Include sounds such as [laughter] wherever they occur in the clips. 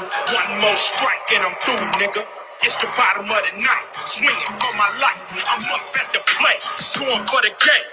One more strike and I'm through, nigga. It's the bottom of the night, swinging for my life. I'm up at the plate, going for the game.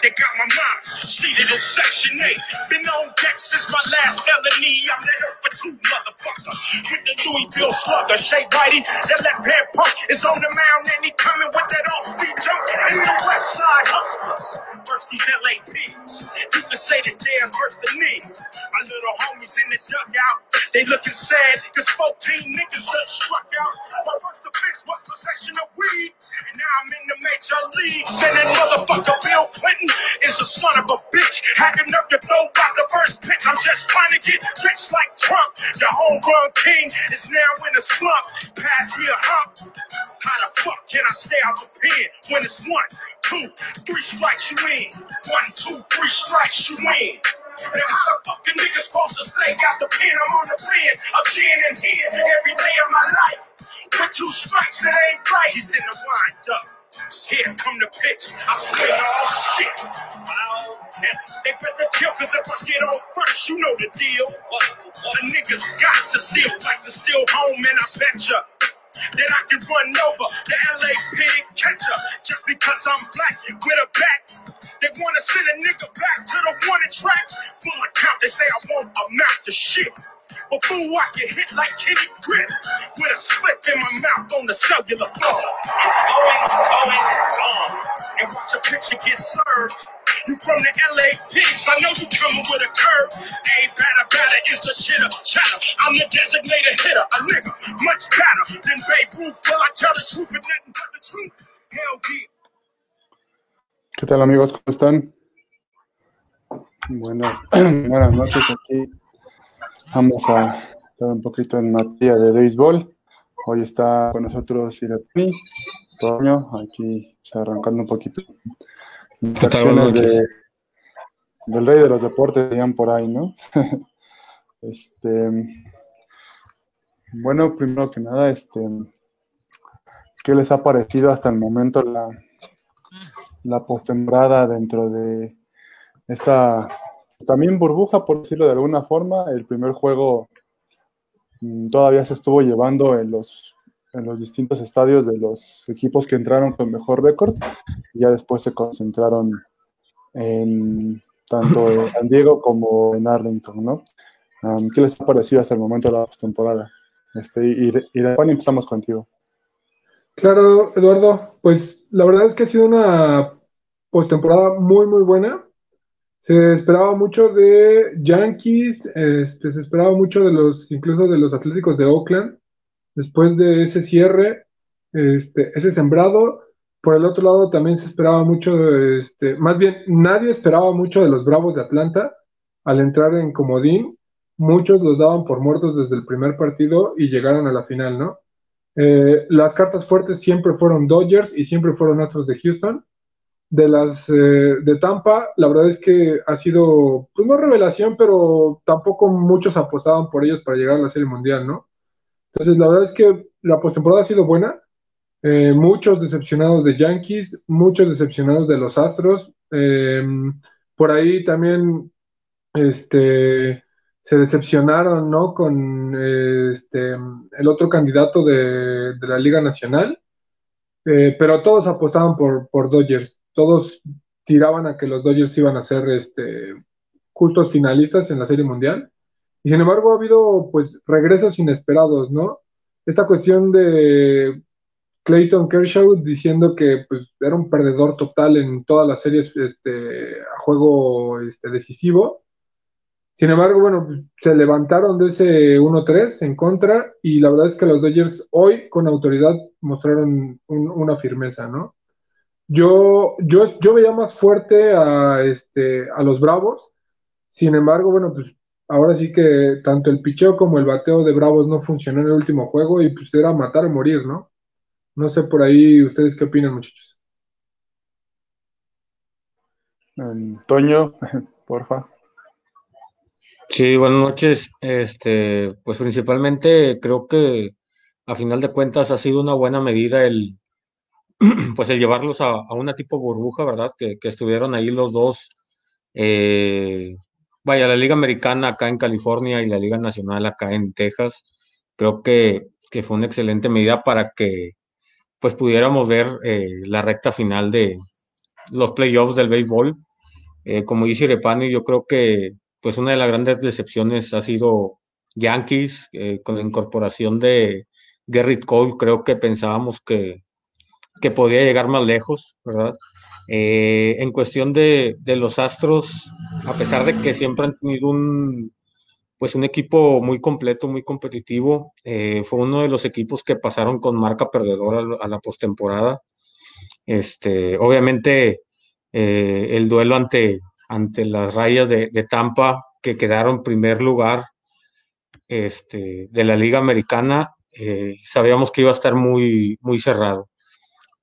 They got my mind seated in section 8. Been on deck since my last felony. I'm that earth for two, motherfucker. With the Louisville slugger, Shay Whitey, that left hand punk is on the mound and he coming with that off-speed jump. It's the West Side Hustlers versus these LA pigs. You can say the damn versus the knees. My little homies in the dugout, they looking sad cause 14 niggas just struck out. My first offense was possession of weed, and now I'm in the major leagues. And that motherfucker Bill Clinton is a son of a bitch. Had enough to throw out the first pitch. I'm just trying to get rich like Trump. The homegrown king is now in a slump. Pass me a hump. How the fuck can I stay out the pen when it's one, two, three strikes you in? One, two, three strikes you in. And how the fucking nigga supposed to stay out the pen? I'm on the pen of gin and here every day of my life. With two strikes, it ain't right. He's in the wind up. Here come the pitch. I swing all shit. And they better kill, cause if I get on first, you know the deal. The niggas got to steal, like to steal home, and I betcha that I can run over the LA pig catcher just because I'm black with a back. They wanna send a nigga back to the wanted track. Full of count, they say I won't amount to shit. But fool, I get hit like Kenny Grip with a split in my mouth on the cellular phone. It's going, going, on. And watch a picture get served. You from the LA pigs, I know you coming with a curve. Ain't batter, batter is the chitter, chatter. I'm the designated hitter, a nigga much better than Babe Ruth. Will I tell the truth but nothing but the truth? Hell yeah. ¿Qué tal amigos? ¿Cómo están? Buenas, [clears throat] buenas noches. Aquí vamos a estar un poquito en materia de béisbol. Hoy está con nosotros Iratini, Toño, aquí pues, arrancando un poquito. Las acciones de- del rey de los deportes, dirían por ahí, ¿no? [laughs] este, bueno, primero que nada, este, ¿qué les ha parecido hasta el momento la, la postemporada dentro de esta también burbuja, por decirlo de alguna forma? El primer juego mm, todavía se estuvo llevando en los, en los distintos estadios de los equipos que entraron con mejor récord y ya después se concentraron en tanto en [laughs] San Diego como en Arlington, ¿no? Um, ¿Qué les ha parecido hasta el momento de la postemporada? Este, y, y Juan, empezamos contigo. Claro, Eduardo, pues la verdad es que ha sido una postemporada muy, muy buena. Se esperaba mucho de Yankees, este, se esperaba mucho de los, incluso de los Atléticos de Oakland, después de ese cierre, este, ese sembrado. Por el otro lado, también se esperaba mucho, este, más bien, nadie esperaba mucho de los Bravos de Atlanta al entrar en comodín. Muchos los daban por muertos desde el primer partido y llegaron a la final, ¿no? Eh, las cartas fuertes siempre fueron Dodgers y siempre fueron Astros de Houston. De las eh, de Tampa, la verdad es que ha sido, pues no revelación, pero tampoco muchos apostaban por ellos para llegar a la Serie Mundial, ¿no? Entonces, la verdad es que la postemporada ha sido buena. Eh, muchos decepcionados de Yankees, muchos decepcionados de los Astros. Eh, por ahí también este, se decepcionaron, ¿no? Con eh, este, el otro candidato de, de la Liga Nacional. Eh, pero todos apostaban por, por Dodgers. Todos tiraban a que los Dodgers iban a ser este, justos finalistas en la Serie Mundial. Y sin embargo ha habido pues regresos inesperados, ¿no? Esta cuestión de Clayton Kershaw diciendo que pues, era un perdedor total en todas las series este, a juego este, decisivo. Sin embargo, bueno, se levantaron de ese 1-3 en contra y la verdad es que los Dodgers hoy con autoridad mostraron un- una firmeza, ¿no? Yo, yo, yo veía más fuerte a, este, a los Bravos, sin embargo, bueno, pues ahora sí que tanto el picheo como el bateo de Bravos no funcionó en el último juego y pues era matar o morir, ¿no? No sé por ahí ustedes qué opinan, muchachos. Toño, [laughs] porfa. Sí, buenas noches. Este, pues principalmente creo que a final de cuentas ha sido una buena medida el, [clears throat] pues el llevarlos a, una tipo burbuja, ¿verdad? Que, que estuvieron ahí los dos, eh, vaya, la Liga Americana acá en California y la Liga Nacional acá en Texas. creo que, fue una excelente medida para que pues pudiéramos ver eh, la recta final de los playoffs del béisbol. Eh, como dice Irepani, yo creo que pues una de las grandes decepciones ha sido Yankees eh, con la incorporación de Gerrit Cole. Creo que pensábamos que, que podía llegar más lejos, ¿verdad? en cuestión de, de, los Astros, a pesar de que siempre han tenido un, pues un equipo muy completo, muy competitivo. Eh, fue uno de los equipos que pasaron con marca perdedora a la postemporada. Este, obviamente, eh, el duelo ante, ante las rayas de, Tampa, que quedaron primer lugar este, de la Liga Americana, eh, sabíamos que iba a estar muy, muy cerrado.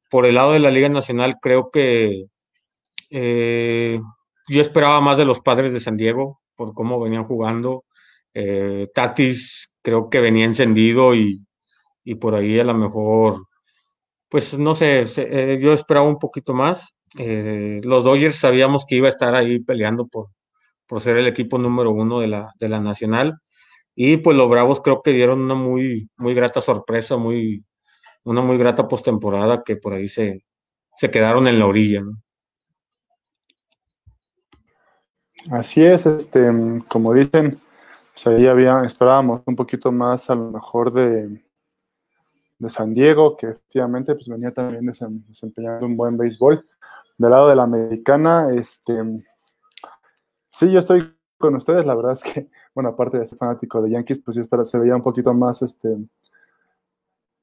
Por el lado de la Liga Nacional, creo que yo esperaba más de los padres de San Diego por cómo venían jugando. Eh, Tatis creo que venía encendido y, por ahí a lo mejor, pues no sé, eh, yo esperaba un poquito más. Eh, los Dodgers sabíamos que iba a estar ahí peleando por, por ser el equipo número uno de la, de la nacional. Y pues los Bravos creo que dieron una muy, muy grata sorpresa, muy, una muy grata postemporada que por ahí se, se quedaron en la orilla. Así es, este, como dicen, pues ahí había, esperábamos un poquito más a lo mejor de, de San Diego, que efectivamente pues venía también desempeñando un buen béisbol. Del lado de la americana, este, sí, yo estoy con ustedes, la verdad es que, [laughs] bueno, aparte de ser fanático de Yankees, pues sí, se veía un poquito más, este,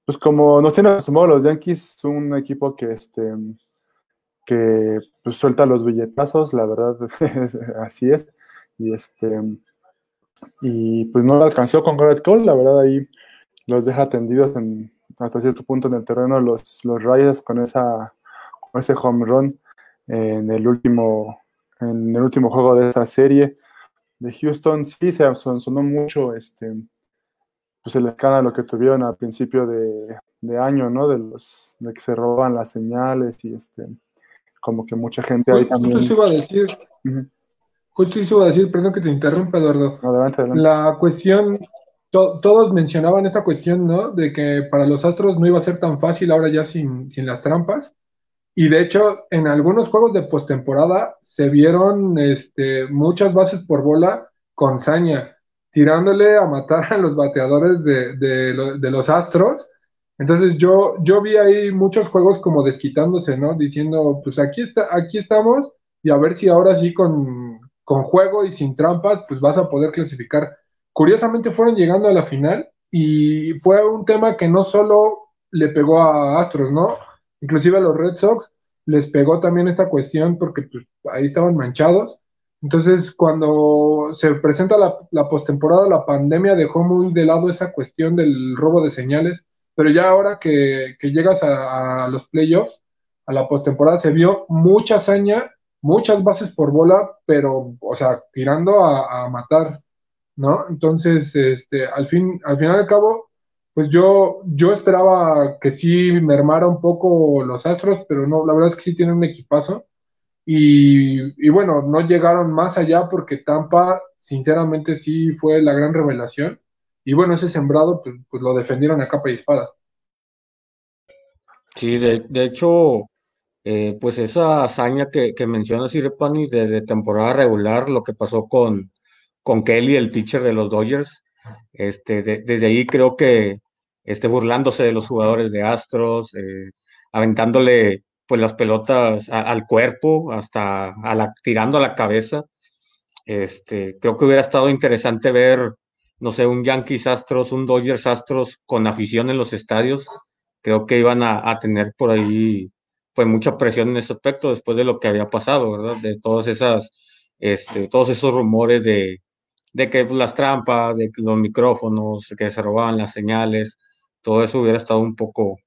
pues como nos tienen acostumbrados los Yankees, un equipo que, este, que pues, suelta los billetazos, la verdad, [laughs] así es, y este, y pues no alcanzó con Garrett Cole, la verdad ahí los deja tendidos en, hasta cierto punto en el terreno los, los con, esa, ese home run en el último en el último juego de esa serie de Houston sí se sonó mucho este pues el escándalo que tuvieron al principio de, de, año no de los de que se roban las señales y este como que mucha gente ahí también iba a decir Justo eso a decir, perdón que te interrumpa, Eduardo. Adelante, adelante. La cuestión, todos mencionaban esta cuestión, ¿no? De que para los Astros no iba a ser tan fácil ahora ya sin, sin las trampas. Y de hecho, en algunos juegos de postemporada se vieron este, muchas bases por bola con saña, tirándole a matar a los bateadores de, de, de los Astros. Entonces yo, yo vi ahí muchos juegos como desquitándose, ¿no? Diciendo, pues aquí, está, aquí estamos y a ver si ahora sí con, con juego y sin trampas, pues vas a poder clasificar. Curiosamente fueron llegando a la final y fue un tema que no solo le pegó a Astros, ¿no? Inclusive a los Red Sox les pegó también esta cuestión porque pues, ahí estaban manchados. Entonces, cuando se presenta la, postemporada, la pandemia dejó muy de lado esa cuestión del robo de señales, pero ya ahora que, llegas a, a, los playoffs, a la postemporada, se vio mucha hazaña muchas bases por bola, pero, o sea, tirando a, matar, ¿no? Entonces, este, al fin, al final y al cabo, pues yo, yo esperaba que sí mermara un poco los Astros, pero no, la verdad es que sí tienen un equipazo. Y, y bueno, no llegaron más allá porque Tampa, sinceramente, sí fue la gran revelación. Y bueno, ese sembrado, pues, pues lo defendieron a capa y espada. Sí, de, de hecho, eh, pues esa hazaña que, que menciona Sirepani de, temporada regular, lo que pasó con, con Kelly, el pitcher de los Dodgers, este, desde ahí creo que esté burlándose de los jugadores de Astros, eh, aventándole pues las pelotas al cuerpo, hasta tirando a la cabeza. Este, creo que hubiera estado interesante ver, no sé, un Yankees Astros, un Dodgers Astros con afición en los estadios. Creo que iban a, a tener por ahí pues mucha presión en ese aspecto después de lo que había pasado, ¿verdad? De todas esas, este, todos esos rumores de, de que las trampas, de los micrófonos, que se robaban las señales, todo eso hubiera estado un poco,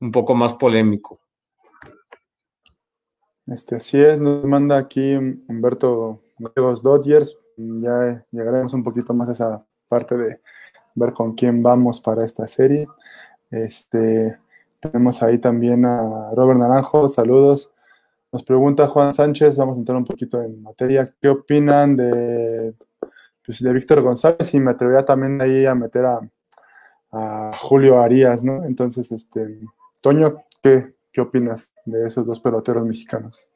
un poco más polémico. Este, así es, nos manda aquí Humberto los Dodgers. Ya llegaremos un poquito más a esa parte de ver con quién vamos para esta serie. Este, tenemos ahí también a Robert Naranjo, saludos. Nos pregunta Juan Sánchez, vamos a entrar un poquito en materia. ¿Qué opinan de, pues, de Víctor González? Y me atrevería también ahí a meter a, Julio Arias, ¿no? Entonces, este, Toño, ¿qué, qué opinas de esos dos peloteros mexicanos?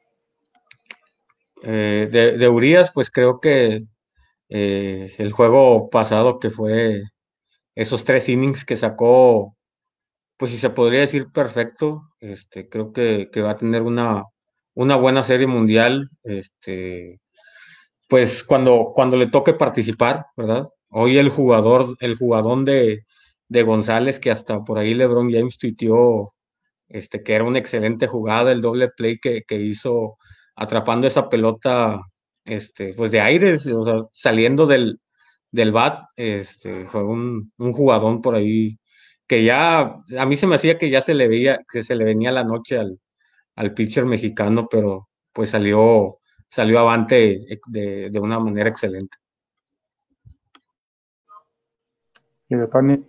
Eh, de, de, Urias, pues creo que eh, el juego pasado que fue esos tres innings que sacó, pues si se podría decir perfecto, este, creo que, que va a tener una, una buena serie mundial, este, pues cuando, cuando le toque participar, ¿verdad? Hoy el jugador, el jugadón de, de González, que hasta por ahí LeBron James tuiteó este, que era una excelente jugada, el doble play que, que hizo atrapando esa pelota este, pues de aire, o sea, saliendo del, del bat, este, fue un, un, jugadón por ahí que ya, a mí se me hacía que ya se le veía, que se le venía la noche al, al pitcher mexicano, pero pues salió, salió avante de, de una manera excelente. ¿Y de Pani?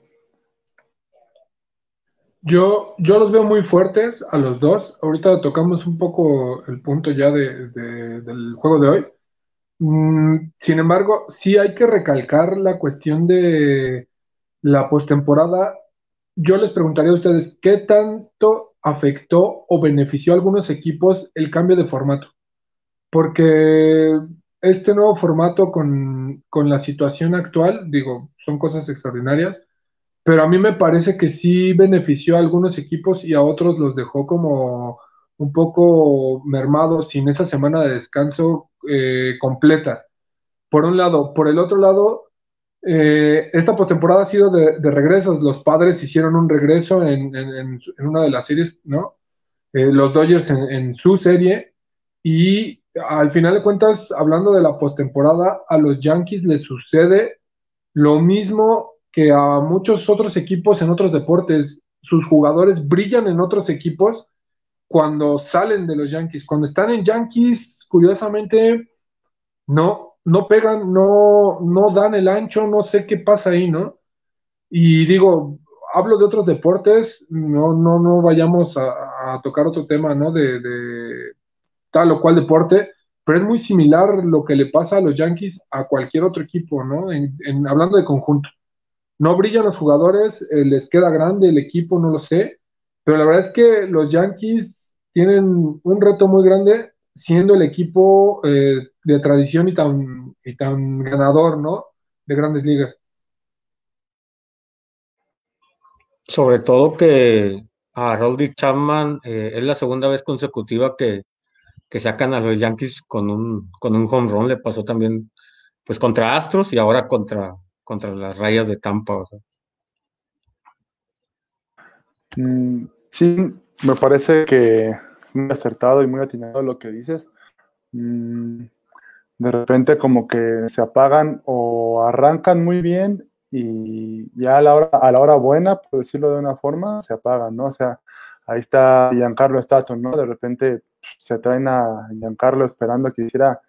Yo, yo los veo muy fuertes a los dos. Ahorita tocamos un poco el punto ya de, de, del juego de hoy. Mm, sin embargo, sí hay que recalcar la cuestión de la postemporada. Yo les preguntaría a ustedes, ¿qué tanto afectó o benefició a algunos equipos el cambio de formato? Porque este nuevo formato con, con la situación actual, digo, son cosas extraordinarias pero a mí me parece que sí benefició a algunos equipos y a otros los dejó como un poco mermados sin esa semana de descanso eh, completa. Por un lado, por el otro lado, eh, esta postemporada ha sido de, de, regresos. Los padres hicieron un regreso en, en, en una de las series, ¿no? Eh, los Dodgers en, su serie. Y al final de cuentas, hablando de la postemporada, a los Yankees les sucede lo mismo que a muchos otros equipos en otros deportes, sus jugadores brillan en otros equipos cuando salen de los Yankees. Cuando están en Yankees, curiosamente, no, no pegan, no, no dan el ancho, no sé qué pasa ahí, ¿no? Y digo, hablo de otros deportes, no, no, no vayamos a, tocar otro tema, ¿no? De, tal o cual deporte, pero es muy similar lo que le pasa a los Yankees a cualquier otro equipo, ¿no? En, hablando de conjunto. No brillan los jugadores, eh, les queda grande el equipo, no lo sé, pero la verdad es que los Yankees tienen un reto muy grande siendo el equipo eh, de tradición y tan, y tan ganador, ¿no? De grandes ligas. Sobre todo que a Roldy Chapman eh, es la segunda vez consecutiva que, que, sacan a los Yankees con un, con un home run. Le pasó también pues contra Astros y ahora contra, contra las rayas de Tampa. Mm, sí, me parece que muy acertado y muy atinado lo que dices. Mm, de repente como que se apagan o arrancan muy bien y ya a la hora, a la hora buena, por decirlo de una forma, se apagan, ¿no? O sea, ahí está Giancarlo Staton, ¿no? De repente se traen a Giancarlo esperando que hiciera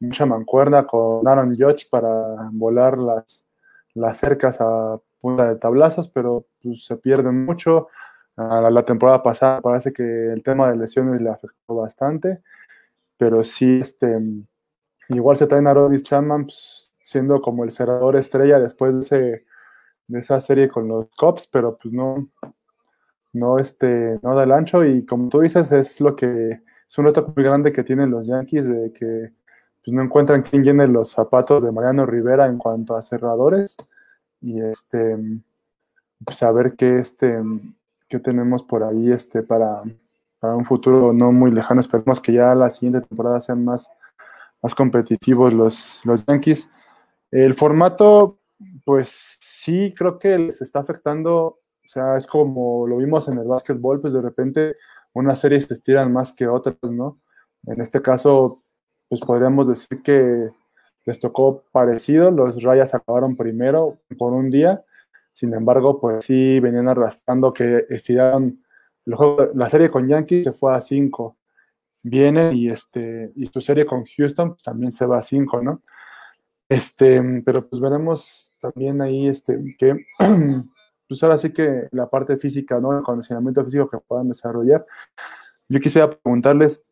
mucha mancuerna con Aaron Judge para volar las, las cercas a punta de tablazos, pero pues, se pierden mucho. La temporada pasada parece que el tema de lesiones le afectó bastante, pero sí, este, igual se traen a Roddy Chapman pues, siendo como el cerrador estrella después de, de esa serie con los Cops, pero pues no, no, este, no da el ancho y como tú dices, es lo que es un reto muy grande que tienen los Yankees de que pues, no encuentran quién llene los zapatos de Mariano Rivera en cuanto a cerradores. Y este pues a ver qué este qué tenemos por ahí este para, para un futuro no muy lejano. Esperemos que ya la siguiente temporada sean más más competitivos los, los Yankees. El formato pues sí creo que les está afectando sea es como lo vimos en el básquetbol pues de repente unas series se estiran más que otras no en este caso pues podríamos decir que les tocó parecido, los Rayas acabaron primero por un día, sin embargo, pues sí venían arrastrando que estiraron la serie con Yankees se fue a 5, viene y este y su serie con Houston pues, también se va a 5, ¿no? Este, pero pues veremos también ahí este que [clears throat] pues ahora sí que la parte física, ¿no? El condicionamiento físico que puedan desarrollar. Yo quisiera preguntarles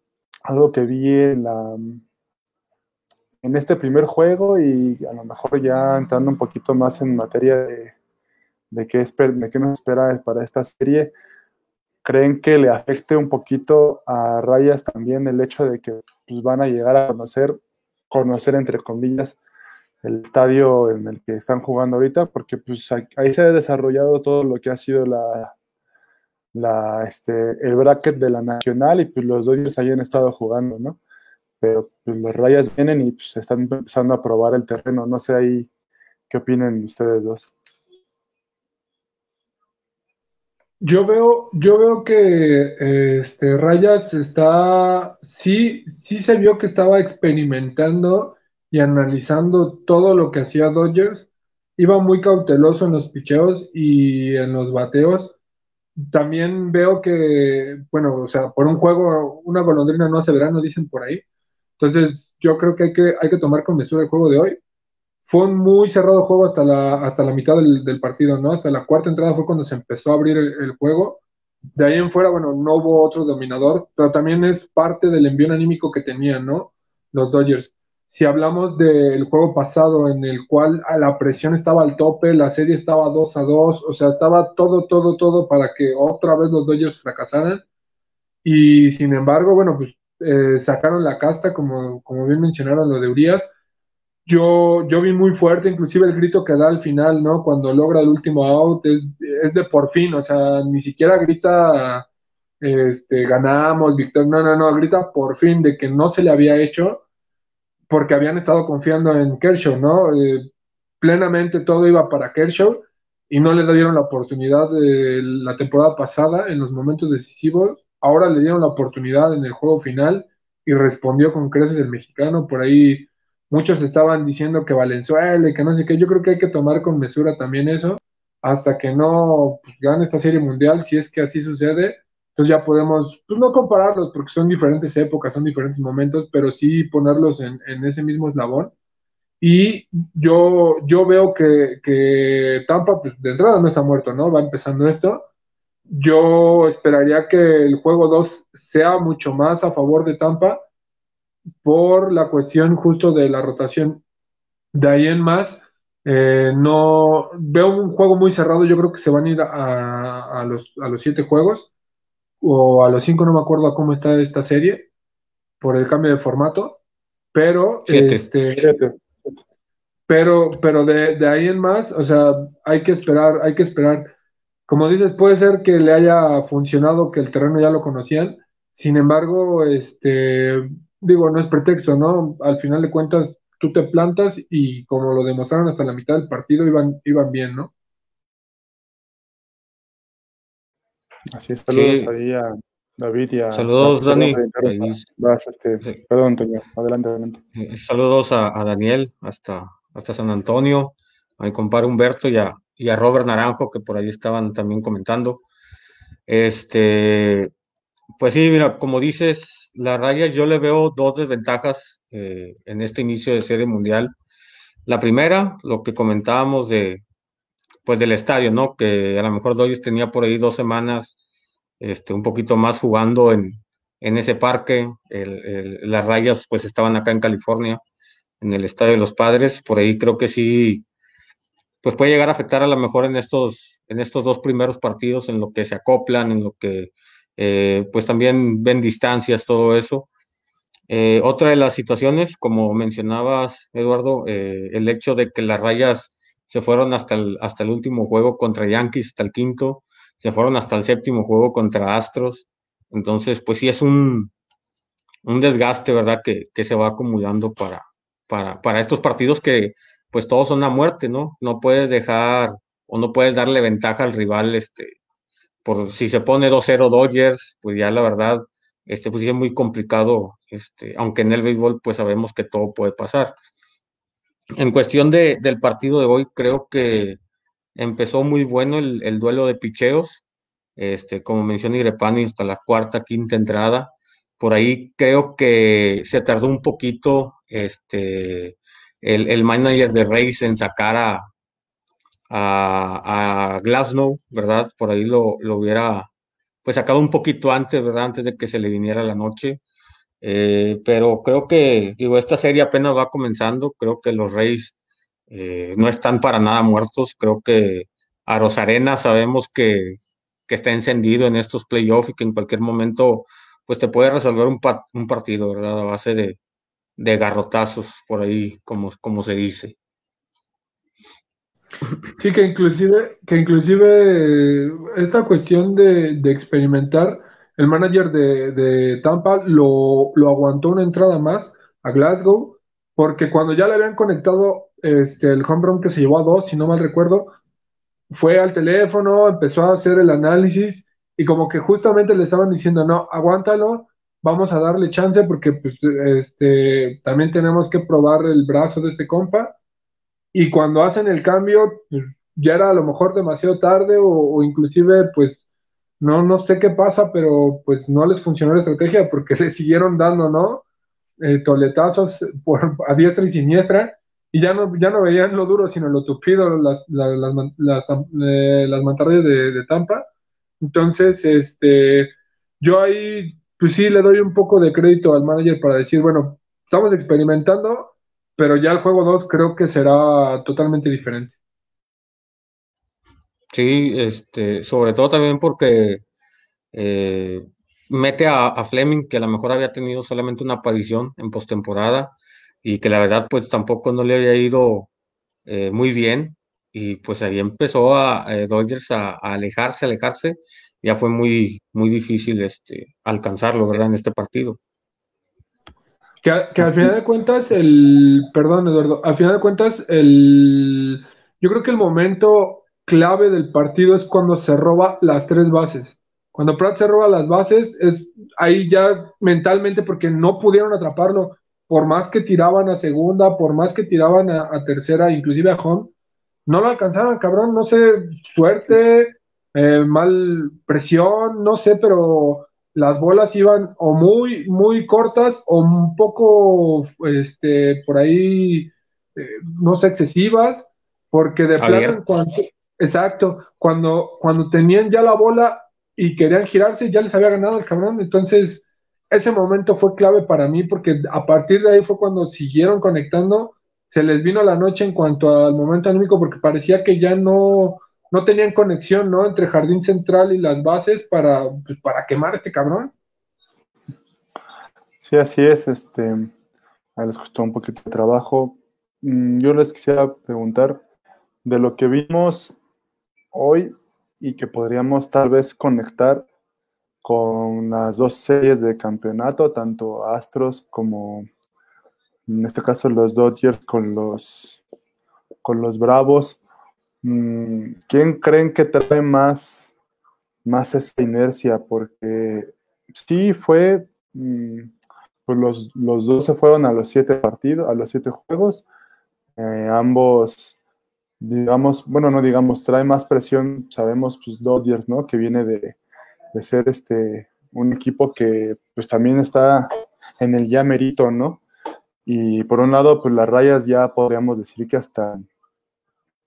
algo que vi en la en este primer juego y a lo mejor ya entrando un poquito más en materia de, de qué, de qué nos espera para esta serie. ¿Creen que le afecte un poquito a Rayas también el hecho de que pues, van a llegar a conocer, conocer entre comillas, el estadio en el que están jugando ahorita? Porque pues ahí se ha desarrollado todo lo que ha sido la, la, este, el bracket de la nacional y pues los Dodgers ahí han estado jugando, ¿no? Pero pues, los Rayas vienen y pues están empezando a probar el terreno. No sé ahí qué opinan ustedes dos. Yo veo, yo veo que este, Rayas está, sí, sí se vio que estaba experimentando y analizando todo lo que hacía Dodgers. Iba muy cauteloso en los picheos y en los bateos. También veo que, bueno, o sea, por un juego, una golondrina no hace verano, dicen por ahí. Entonces, yo creo que hay que, hay que tomar con mesura el juego de hoy fue un muy cerrado juego hasta la, hasta la mitad del, partido, ¿no? Hasta la cuarta entrada fue cuando se empezó a abrir el, juego. De ahí en fuera, bueno, no hubo otro dominador, pero también es parte del envío anímico que tenían, ¿no? Los Dodgers. Si hablamos del juego pasado en el cual la presión estaba al tope, la serie estaba 2 a 2, o sea, estaba todo, todo, todo para que otra vez los Dodgers fracasaran. Y sin embargo, bueno, pues eh, sacaron la casta, como, como bien mencionaron lo de Urias yo, yo vi muy fuerte, inclusive el grito que da al final, ¿no? Cuando logra el último out, es, es de por fin, o sea, ni siquiera grita, este, ganamos, victoria, no, no, no, grita por fin de que no se le había hecho, porque habían estado confiando en Kershaw, ¿no? Eh, plenamente todo iba para Kershaw y no le dieron la oportunidad de la temporada pasada en los momentos decisivos, ahora le dieron la oportunidad en el juego final y respondió con creces el mexicano, por ahí Muchos estaban diciendo que Valenzuela y que no sé qué. Yo creo que hay que tomar con mesura también eso hasta que no pues, gane esta serie mundial. Si es que así sucede, entonces ya podemos, pues no compararlos porque son diferentes épocas, son diferentes momentos, pero sí ponerlos en, ese mismo eslabón. Y yo, yo veo que, Tampa, pues de entrada no está muerto, ¿no? Va empezando esto. Yo esperaría que el juego 2 sea mucho más a favor de Tampa por la cuestión justo de la rotación. De ahí en más, eh, no veo un juego muy cerrado. Yo creo que se van a ir a los siete juegos o a los cinco, no me acuerdo cómo está esta serie por el cambio de formato. Pero, este, pero, pero de, de, ahí en más, o sea, hay que esperar, hay que esperar. Como dices, puede ser que le haya funcionado, que el terreno ya lo conocían. Sin embargo, este, digo, no es pretexto, ¿no? Al final de cuentas, tú te plantas y como lo demostraron hasta la mitad del partido, iban, iban bien, ¿no? Así es, saludos ahí a David y a... Saludos, Dani. Este, perdón, Toño, adelante, adelante. Eh, saludos a, Daniel hasta, hasta San Antonio, a mi compadre Humberto y a, y a Robert Naranjo, que por ahí estaban también comentando. Este, pues sí, mira, como dices, la raya yo le veo dos desventajas eh, en este inicio de serie mundial. La primera, lo que comentábamos de, pues del estadio, ¿no? Que a lo mejor Dodgers tenía por ahí dos semanas, este, un poquito más jugando en, en ese parque. las rayas, pues estaban acá en California, en el estadio de los Padres. Por ahí creo que sí, pues puede llegar a afectar a lo mejor en estos, en estos dos primeros partidos, en lo que se acoplan, en lo que eh, pues también ven distancias, todo eso. Eh, otra de las situaciones, como mencionabas, Eduardo, eh, el hecho de que las rayas se fueron hasta el, hasta el último juego contra Yankees, hasta el quinto, se fueron hasta el séptimo juego contra Astros. Entonces, pues sí es un, un desgaste, ¿verdad?, que, que se va acumulando para, para, para estos partidos que pues todos son a muerte, ¿no? No puedes dejar o no puedes darle ventaja al rival este, por si se pone 2-0 Dodgers, pues ya la verdad, este, pues es muy complicado, este, aunque en el béisbol pues sabemos que todo puede pasar. En cuestión de, del partido de hoy, creo que empezó muy bueno el, duelo de picheos, este, como mencioné Irepani, hasta la cuarta, quinta entrada. Por ahí creo que se tardó un poquito este, el, manager de Reyes en sacar a, a, a Glasnow, ¿verdad? Por ahí lo, lo, hubiera pues sacado un poquito antes, ¿verdad? Antes de que se le viniera la noche. Eh, pero creo que, digo, esta serie apenas va comenzando. Creo que los Reyes eh, no están para nada muertos. Creo que a Rosarena sabemos que, que está encendido en estos playoffs y que en cualquier momento pues te puede resolver un, un partido, ¿verdad? A base de, de garrotazos por ahí, como, como se dice. Sí, que inclusive, que inclusive esta cuestión de, de experimentar, el manager de, Tampa lo, lo, aguantó una entrada más a Glasgow, porque cuando ya le habían conectado este, el home run que se llevó a dos, si no mal recuerdo, fue al teléfono, empezó a hacer el análisis y como que justamente le estaban diciendo, no, aguántalo, vamos a darle chance porque pues, este, también tenemos que probar el brazo de este compa. Y cuando hacen el cambio, pues, ya era a lo mejor demasiado tarde o, inclusive pues no, no sé qué pasa, pero pues no les funcionó la estrategia porque [laughs] le siguieron dando, ¿no? Eh, toletazos por, a diestra y siniestra y ya no, ya no veían lo duro, sino lo tupido las, las, las, eh, las mantarrayas de, Tampa entonces, este, yo ahí, pues sí, le doy un poco de crédito al manager para decir, bueno, estamos experimentando, pero ya el juego 2 creo que será totalmente diferente. Sí, este, sobre todo también porque eh, mete a, Fleming, que a lo mejor había tenido solamente una aparición en postemporada y que la verdad pues tampoco no le había ido eh, muy bien y pues ahí empezó a eh, Dodgers a, alejarse, alejarse, ya fue muy, muy difícil este, alcanzarlo, ¿verdad? En este partido. Que, al final de cuentas, el, perdón Eduardo, al final de cuentas, el, yo creo que el momento clave del partido es cuando se roba las tres bases. Cuando Pratt se roba las bases, es ahí ya mentalmente porque no pudieron atraparlo, por más que tiraban a segunda, por más que tiraban a, a tercera, inclusive a home, no lo alcanzaron, cabrón, no sé, suerte, eh, mal presión, no sé, pero las bolas iban o muy, muy cortas o un poco, este, por ahí, eh, no sé, excesivas, porque de plano, cuando, exacto, cuando, cuando tenían ya la bola y querían girarse, ya les había ganado el cabrón, entonces ese momento fue clave para mí porque a partir de ahí fue cuando siguieron conectando se les vino la noche en cuanto al momento anímico porque parecía que ya no, no tenían conexión, ¿no? Entre Jardín Central y las bases para, pues, para quemar este cabrón. Sí, así es. Este, les costó un poquito de trabajo. Mm, yo les quisiera preguntar de lo que vimos hoy y que podríamos tal vez conectar con las dos series de campeonato, tanto Astros como en este caso los Dodgers con los, con los Bravos. Mm, ¿Quién creen que trae más, más esa inercia? Porque sí fue, mm, pues los, los, dos se fueron a los siete partidos, a los siete juegos. Eh, ambos, digamos, bueno, no digamos, trae más presión, sabemos, pues Dodgers, ¿no? Que viene de, de ser este un equipo que pues también está en el ya merito, ¿no? Y por un lado, pues las rayas ya podríamos decir que hasta,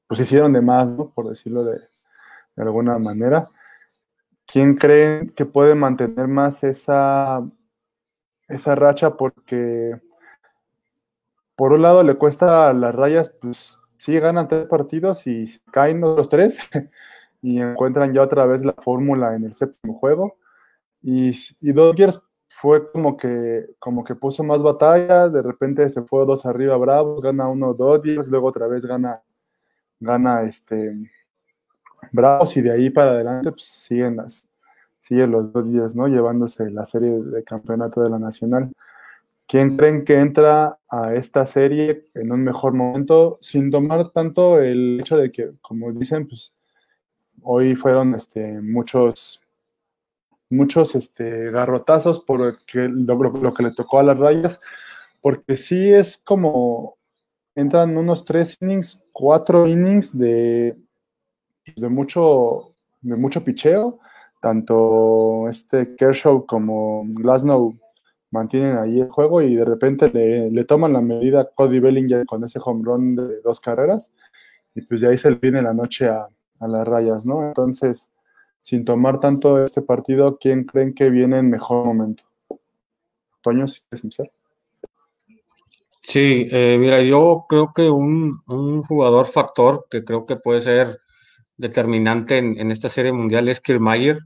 pues hicieron de más, ¿no? Por decirlo de, alguna manera. ¿Quién cree que puede mantener más esa, esa racha? Porque por un lado le cuesta a las rayas, pues sí ganan tres partidos y caen los tres [laughs] y encuentran ya otra vez la fórmula en el séptimo juego. Y, y Dodgers fue como que, como que puso más batalla, de repente se fue dos arriba Bravos, gana uno Dodgers, luego otra vez gana, gana este Bravos y de ahí para adelante pues, siguen, las, siguen los Dodgers, ¿no? Llevándose la serie de campeonato de la Nacional. ¿Quién creen que entra a esta serie en un mejor momento sin tomar tanto el hecho de que, como dicen, pues hoy fueron este, muchos muchos este, garrotazos por lo, lo, que le tocó a las rayas, porque sí es como entran unos tres innings, cuatro innings de, de mucho de mucho picheo, tanto este Kershaw como Glasnow mantienen ahí el juego y de repente le, toman la medida a Cody Bellinger con ese home run de dos carreras y pues de ahí se le viene la noche a, a las rayas, ¿no? Entonces, sin tomar tanto este partido, ¿quién creen que viene en mejor momento? Toño, si quieres empezar. Sí, eh, mira, yo creo que un, jugador factor que creo que puede ser determinante en, esta serie mundial es Kiermaier.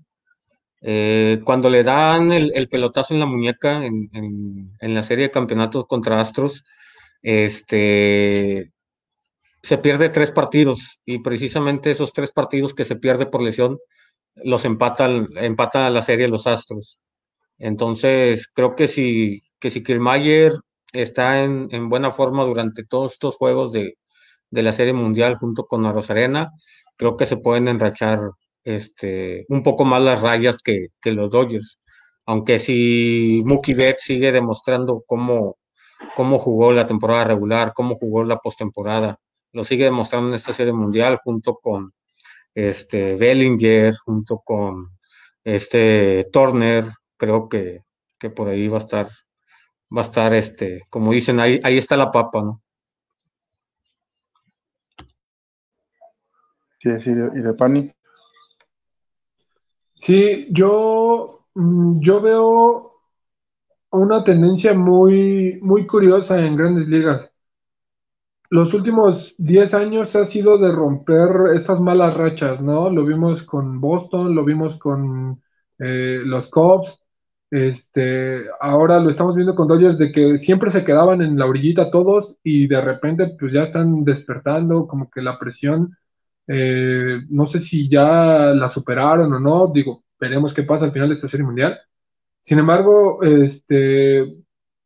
Eh, cuando le dan el, pelotazo en la muñeca en, la serie de campeonatos contra Astros, este, se pierde tres partidos y precisamente esos tres partidos que se pierde por lesión los empata, empata la serie los Astros. Entonces, creo que si, que si está en, buena forma durante todos estos juegos de, la Serie Mundial junto con la Rosarena, creo que se pueden enrachar este, un poco más las rayas que, los Dodgers. Aunque si Mookie Betts sigue demostrando cómo, cómo jugó la temporada regular, cómo jugó la postemporada, lo sigue demostrando en esta Serie Mundial junto con este, Bellinger, junto con este, Turner, creo que, que por ahí va a estar va a estar, este, como dicen, ahí, ahí está la papa, ¿no? Sí, sí, y de Pani. Sí, yo, mm, yo veo una tendencia muy, muy curiosa en grandes ligas. Los últimos 10 años ha sido de romper estas malas rachas, ¿no? Lo vimos con Boston, lo vimos con eh, los Cubs, este, ahora lo estamos viendo con Dodgers de que siempre se quedaban en la orillita todos y de repente pues ya están despertando, como que la presión, eh, no sé si ya la superaron o no, digo, veremos qué pasa al final de esta serie mundial. Sin embargo, este,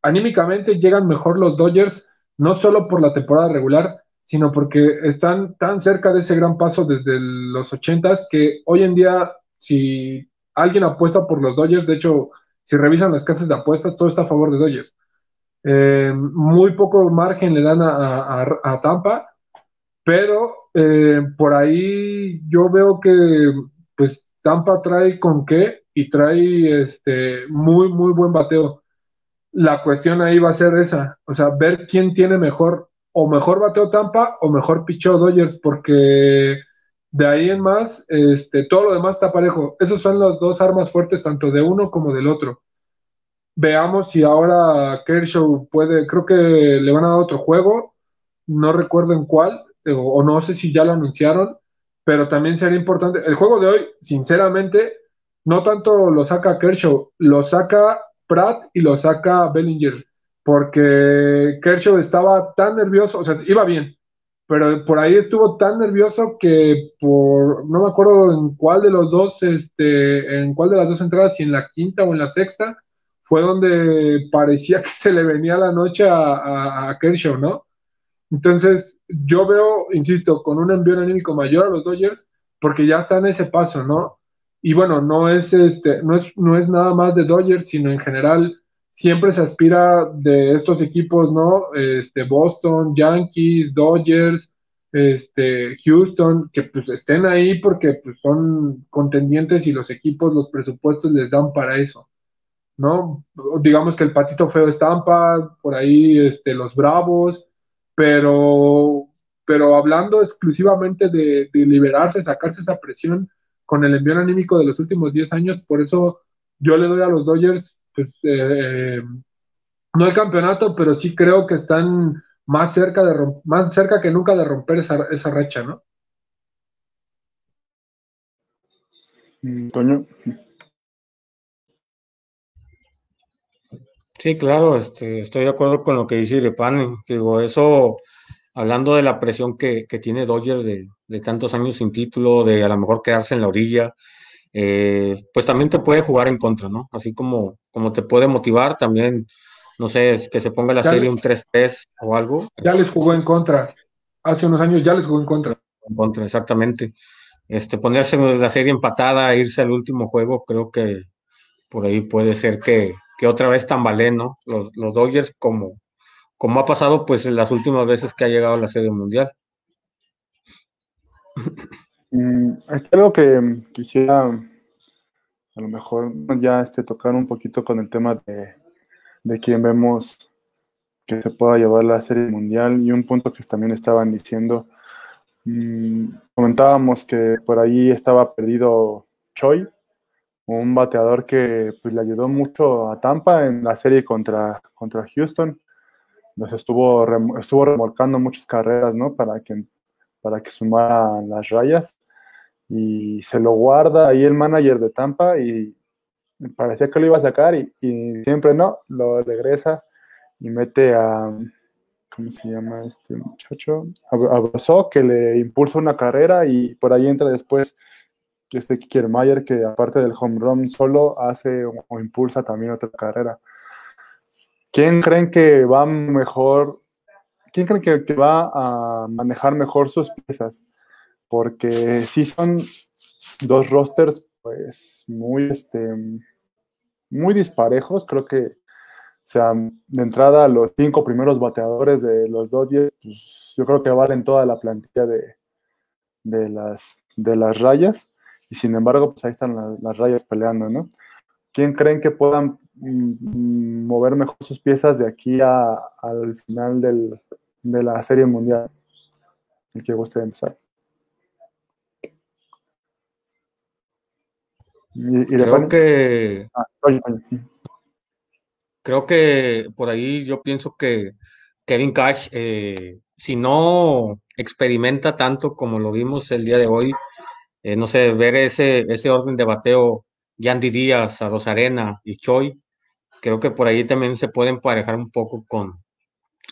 anímicamente llegan mejor los Dodgers, no solo por la temporada regular, sino porque están tan cerca de ese gran paso desde los ochentas que hoy en día, si alguien apuesta por los Dodgers, de hecho, si revisan las casas de apuestas, todo está a favor de Dodgers. Eh, muy poco margen le dan a, Tampa, pero eh, por ahí yo veo que pues Tampa trae con qué y trae este muy muy buen bateo. La cuestión ahí va a ser esa, o sea, ver quién tiene mejor o mejor bateo Tampa o mejor pichó Dodgers, porque de ahí en más, este, todo lo demás está parejo. Esas son las dos armas fuertes, tanto de uno como del otro. Veamos si ahora Kershaw puede, creo que le van a dar otro juego, no recuerdo en cuál, o, no sé si ya lo anunciaron, pero también sería importante. El juego de hoy, sinceramente, no tanto lo saca Kershaw, lo saca Pratt y lo saca Bellinger, porque Kershaw estaba tan nervioso, o sea, iba bien, pero por ahí estuvo tan nervioso que por, no me acuerdo en cuál de los dos, este, en cuál de las dos entradas, si en la quinta o en la sexta, fue donde parecía [laughs] que se le venía la noche a, Kershaw, ¿no? Entonces, yo veo, insisto, con un envío anímico mayor a los Dodgers, porque ya está en ese paso, ¿no? Y bueno, no es este, no es, no es nada más de Dodgers, sino en general siempre se aspira de estos equipos, ¿no? Este, Boston, Yankees, Dodgers, este, Houston, que pues estén ahí porque pues, son contendientes y los equipos, los presupuestos les dan para eso, ¿no? Digamos que el patito feo estampa, por ahí este, los bravos, pero, pero hablando exclusivamente de, liberarse, sacarse esa presión con el envío anímico de los últimos 10 años, por eso yo le doy a los Dodgers pues, eh, no el campeonato, pero sí creo que están más cerca de más cerca que nunca de romper esa, esa racha, ¿no? Mm, Toño. Sí, claro, este, estoy de acuerdo con lo que dice Irepane. Digo, eso, hablando de la presión que, tiene Dodgers de, de, tantos años sin título, de a lo mejor quedarse en la orilla, eh, pues también te puede jugar en contra, ¿no? Así como, como te puede motivar, también, no sé, que se ponga la serie un 3-3 o algo. Ya les jugó en contra. Hace unos años ya les jugó en contra. En contra, exactamente. Este, ponerse la serie empatada, irse al último juego, creo que por ahí puede ser que, que otra vez tambaleen, ¿no? Los, los Dodgers, como, como ha pasado pues en las últimas veces que ha llegado a la serie mundial. Mm, aquí algo que quisiera a lo mejor ya este, tocar un poquito con el tema de, de quién vemos que se pueda llevar la serie mundial y un punto que también estaban diciendo, mm, comentábamos que por ahí estaba perdido Choi, un bateador que pues, le ayudó mucho a Tampa en la serie contra, contra Houston. Nos estuvo, estuvo remolcando muchas carreras, ¿no? Para que, para que sumara las rayas. y se lo guarda ahí el manager de Tampa y parecía que lo iba a sacar y, siempre no, lo regresa y mete a, ¿cómo se llama este muchacho? A, que le impulsa una carrera y por ahí entra después este Kiermaier que aparte del home run solo hace o, impulsa también otra carrera. ¿Quién creen que va mejor? ¿Quién creen que, va a manejar mejor sus piezas? Porque sí son dos rosters pues muy este muy disparejos, creo que o sea, de entrada los cinco primeros bateadores de los Dodgers, pues, yo creo que valen toda la plantilla de, de, las, de las rayas, y sin embargo, pues ahí están las rayas peleando, ¿no? ¿Quién creen que puedan mm, mover mejor sus piezas de aquí a, al final del, de la Serie Mundial? El que guste empezar. creo que ah, creo que por ahí yo pienso que Kevin Cash, eh, si no experimenta tanto como lo vimos el día de hoy, eh, no sé, ver ese, ese orden de bateo, Yandy Díaz, a Rosarena y Choi, creo que por ahí también se puede emparejar un poco con,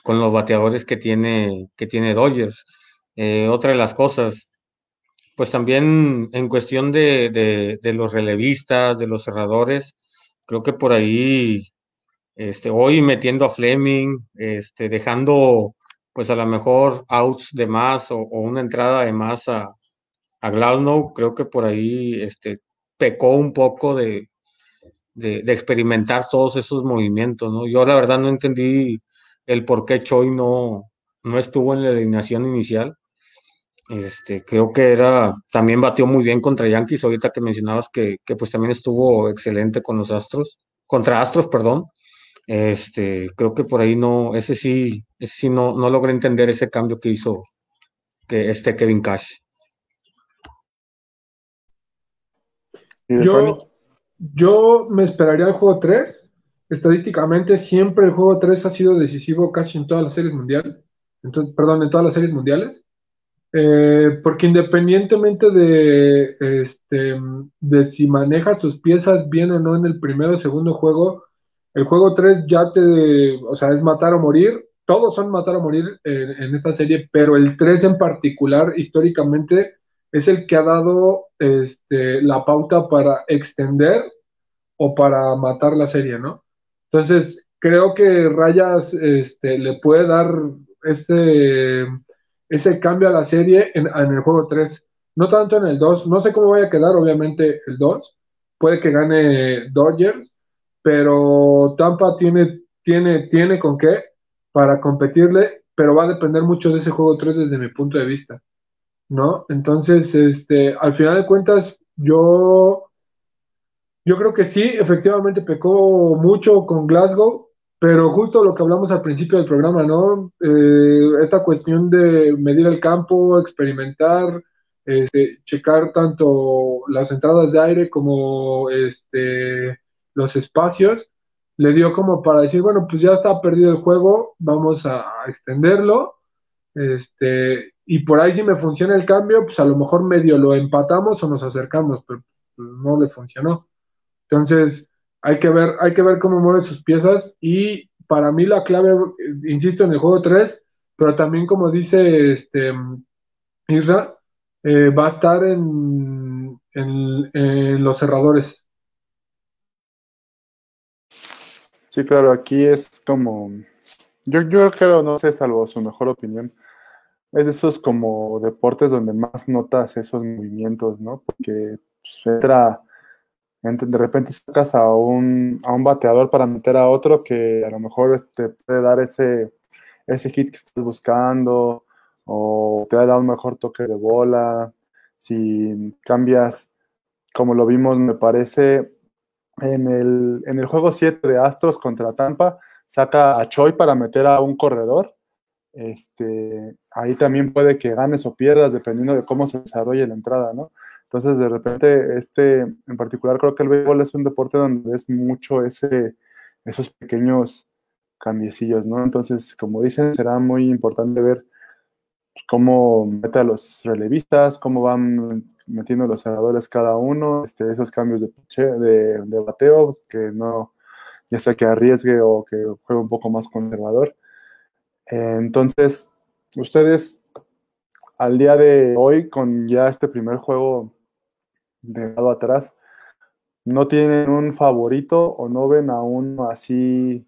con los bateadores que tiene, que tiene Dodgers. Eh, otra de las cosas, pues también en cuestión de, los relevistas, de los cerradores, creo que por ahí, este, hoy metiendo a Fleming, este, dejando pues a lo mejor outs de más o, una entrada de más a, a Glasnow, creo que por ahí este, pecó un poco de, de, experimentar todos esos movimientos, ¿no? Yo la verdad no entendí el por qué Choi no, no estuvo en la alineación inicial. Este, creo que era, también batió muy bien contra Yankees, ahorita que mencionabas que, pues también estuvo excelente con los Astros, contra Astros, perdón. Este, creo que por ahí no, ese sí, ese sí no, no logré entender ese cambio que hizo que este Kevin Cash. Yo, yo me esperaría el juego 3. Estadísticamente, siempre el juego 3 ha sido decisivo casi en todas las series mundiales. Entonces, perdón, en todas las series mundiales. Eh, porque independientemente de, este, de si manejas tus piezas bien o no en el primero o segundo juego, el juego 3 ya te, o sea, es matar o morir. Todos son matar o morir en, esta serie, pero el 3 en particular, históricamente, es el que ha dado este, la pauta para extender o para matar la serie, ¿no? Entonces, creo que Rayas este, le puede dar ese ese cambio a la serie en, el juego 3. No tanto en el 2. No sé cómo vaya a quedar, obviamente, el 2. Puede que gane Dodgers, pero Tampa tiene, tiene, tiene con qué para competirle, pero va a depender mucho de ese juego 3 desde mi punto de vista. ¿No? Entonces, este, al final de cuentas, yo, yo creo que sí, efectivamente pecó mucho con Glasgow, pero justo lo que hablamos al principio del programa, ¿no? Eh, esta cuestión de medir el campo, experimentar, este, checar tanto las entradas de aire como este, los espacios, le dio como para decir, bueno, pues ya está perdido el juego, vamos a, extenderlo. Este, y por ahí si me funciona el cambio, pues a lo mejor medio lo empatamos o nos acercamos, pero no le funcionó. Entonces, hay que ver, hay que ver cómo mueve sus piezas y para mí la clave, insisto, en el juego 3, pero también como dice este Isra, eh, va a estar en, en, los cerradores. Sí, claro, aquí es como, yo, yo creo, no sé, salvo su mejor opinión, es de esos como deportes donde más notas esos movimientos, ¿no? Porque pues, entra de repente sacas a un, a un bateador para meter a otro que a lo mejor te puede dar ese, ese hit que estás buscando o te da un mejor toque de bola. Si cambias, como lo vimos, me parece, en el, en el juego 7 de Astros contra Tampa, saca a Choi para meter a un corredor. Este, ahí también puede que ganes o pierdas dependiendo de cómo se desarrolle la entrada, ¿no? Entonces, de repente, este, en particular, creo que el béisbol es un deporte donde es mucho ese, esos pequeños cambiecillos, ¿no? Entonces, como dicen, será muy importante ver cómo mete a los relevistas, cómo van metiendo los cerradores cada uno, este, esos cambios de, de, de bateo, que no, ya sea que arriesgue o que juegue un poco más conservador. Entonces, ustedes al día de hoy, con ya este primer juego de lado atrás, ¿no tienen un favorito o no ven a uno así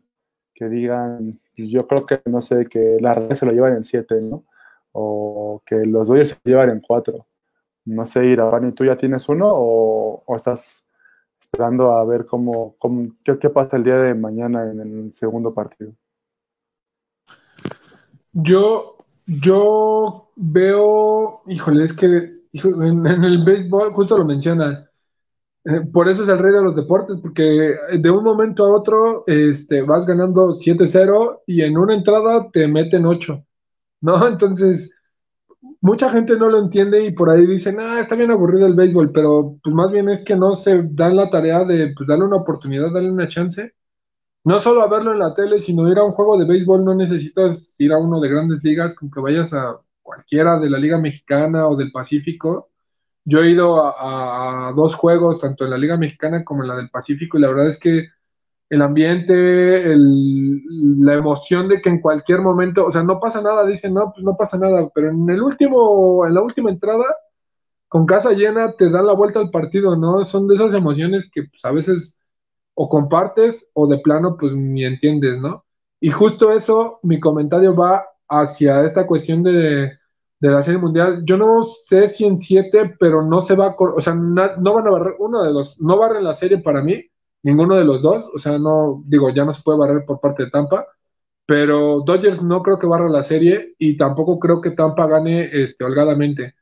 que digan, pues yo creo que, no sé, que la red se lo llevan en 7, ¿no? O que los Dodgers se lo llevan en 4. No sé, Irabani, ¿tú ya tienes uno o, estás esperando a ver cómo, qué, qué, pasa el día de mañana en el segundo partido? Yo, yo veo, híjole, es que en, el béisbol, justo lo mencionas, eh, por eso es el rey de los deportes, porque de un momento a otro este, vas ganando 7-0 y en una entrada te meten 8, ¿no? [laughs] Entonces, mucha gente no lo entiende y por ahí dicen, ah, está bien aburrido el béisbol, pero pues más bien es que no se dan la tarea de pues, darle una oportunidad, darle una chance. No solo a verlo en la tele, sino ir a un juego de béisbol, no necesitas ir a uno de grandes ligas, con que vayas a cualquiera de la Liga Mexicana o del Pacífico yo he ido a, dos juegos, tanto en la Liga Mexicana como en la del Pacífico, y la verdad es que el ambiente, la emoción de que en cualquier momento, o sea, no pasa nada, dicen, no, pues no pasa nada, pero en el último, en la última entrada, con casa llena, te dan la vuelta al partido, ¿no? Son de esas emociones que pues, a veces o compartes o de plano, pues ni entiendes, ¿no? Y justo eso, mi comentario va hacia esta cuestión de de la Serie Mundial. Yo no sé si en siete, pero no se va a, o sea, no van a barrer, uno de los, no barren la serie para mí, ninguno de los dos, o sea, no, digo, ya no se puede barrer por parte de Tampa, pero Dodgers no creo que barra la serie y tampoco creo que Tampa gane este, holgadamente.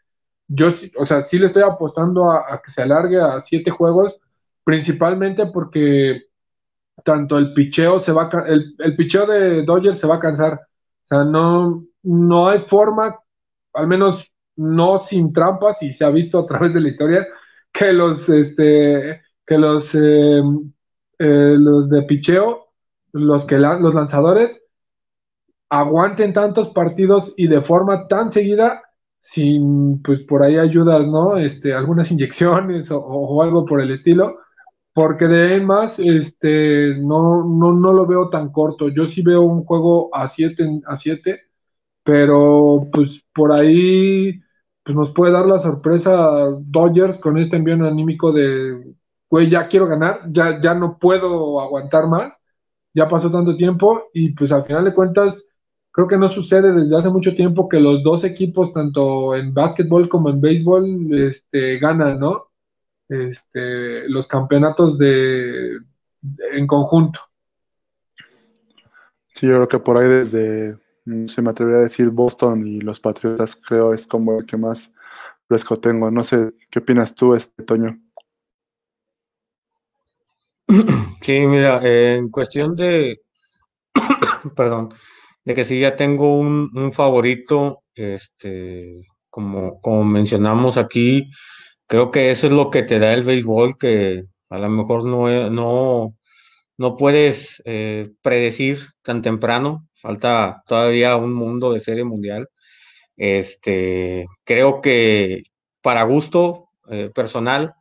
Yo, o sea, sí le estoy apostando a, que se alargue a siete juegos, principalmente porque tanto el picheo se va el, el picheo de Dodgers se va a cansar. O sea, no, no hay forma al menos no sin trampas, y se ha visto a través de la historia, que los, este, que los, eh, eh, los de picheo, los, que los lanzadores, aguanten tantos partidos y de forma tan seguida sin, pues por ahí ayudas, ¿no? Este, algunas inyecciones o, algo por el estilo, porque de ahí más, este, no, no, no lo veo tan corto. Yo sí veo un juego a 7 a 7 pero pues por ahí pues nos puede dar la sorpresa Dodgers con este envío anímico de, güey, ya quiero ganar, ya, ya no puedo aguantar más, ya pasó tanto tiempo y pues al final de cuentas creo que no sucede desde hace mucho tiempo que los dos equipos, tanto en básquetbol como en béisbol, este, ganan, ¿no? Este, los campeonatos de, en conjunto. Sí, yo creo que por ahí desde se me atrevería a decir Boston y los Patriotas, creo es como el que más fresco tengo. No sé, ¿qué opinas tú, este Toño? [clears throat] Sí, mira, en cuestión de, [clears throat] perdón, de que sí ya tengo un, favorito, este, como, como mencionamos aquí, creo que eso es lo que te da el béisbol, que a lo mejor no, no, no puedes eh, predecir tan temprano, falta todavía un mundo de serie mundial. Este, creo que para gusto eh, personal,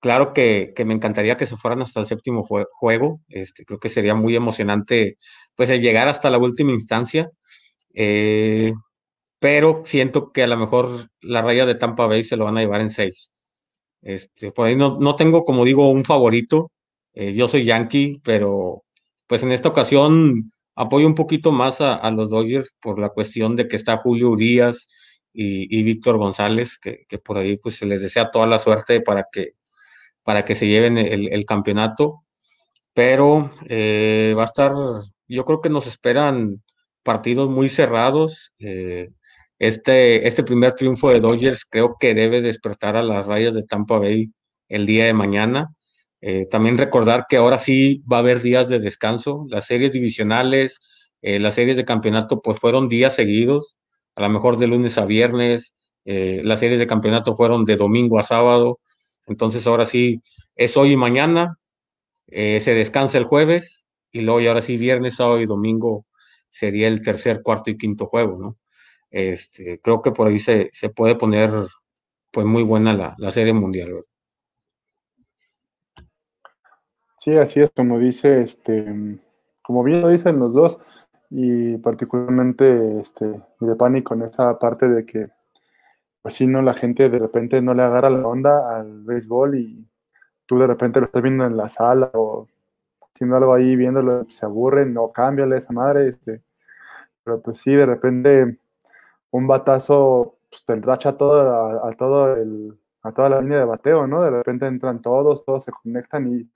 claro que, me encantaría que se fueran hasta el séptimo juego. Este, creo que sería muy emocionante pues el llegar hasta la última instancia. Eh, pero siento que a lo mejor la raya de Tampa Bay se lo van a llevar en seis. Este, por ahí no, no tengo, como digo, un favorito. Eh, yo soy Yankee, pero pues en esta ocasión apoyo un poquito más a, los Dodgers por la cuestión de que está Julio Urias y, Víctor González, que, por ahí pues se les desea toda la suerte para que, para que se lleven el, campeonato. Pero eh, va a estar, yo creo que nos esperan partidos muy cerrados. Eh, este, este primer triunfo de Dodgers creo que debe despertar a las rayas de Tampa Bay el día de mañana. Eh, también recordar que ahora sí va a haber días de descanso. Las series divisionales, eh, las series de campeonato, pues fueron días seguidos, a lo mejor de lunes a viernes. Eh, las series de campeonato fueron de domingo a sábado. Entonces ahora sí es hoy y mañana. se descansa el jueves y luego ahora sí viernes, sábado y domingo sería el tercer, cuarto y quinto juego, ¿no? Este, creo que por ahí se, se puede poner pues muy buena la, la serie mundial. Sí, así es, como dice, este, como bien lo dicen los dos, y particularmente este, de pánico en esa parte de que, pues si no, la gente de repente no le agarra la onda al béisbol y tú de repente lo estás viendo en la sala o haciendo algo ahí, viéndolo, se aburren, no cámbiale esa madre, este, pero pues sí, de repente un batazo pues, te enracha todo a, todo el, a toda la línea de bateo, ¿no? De repente entran todos, todos se conectan y,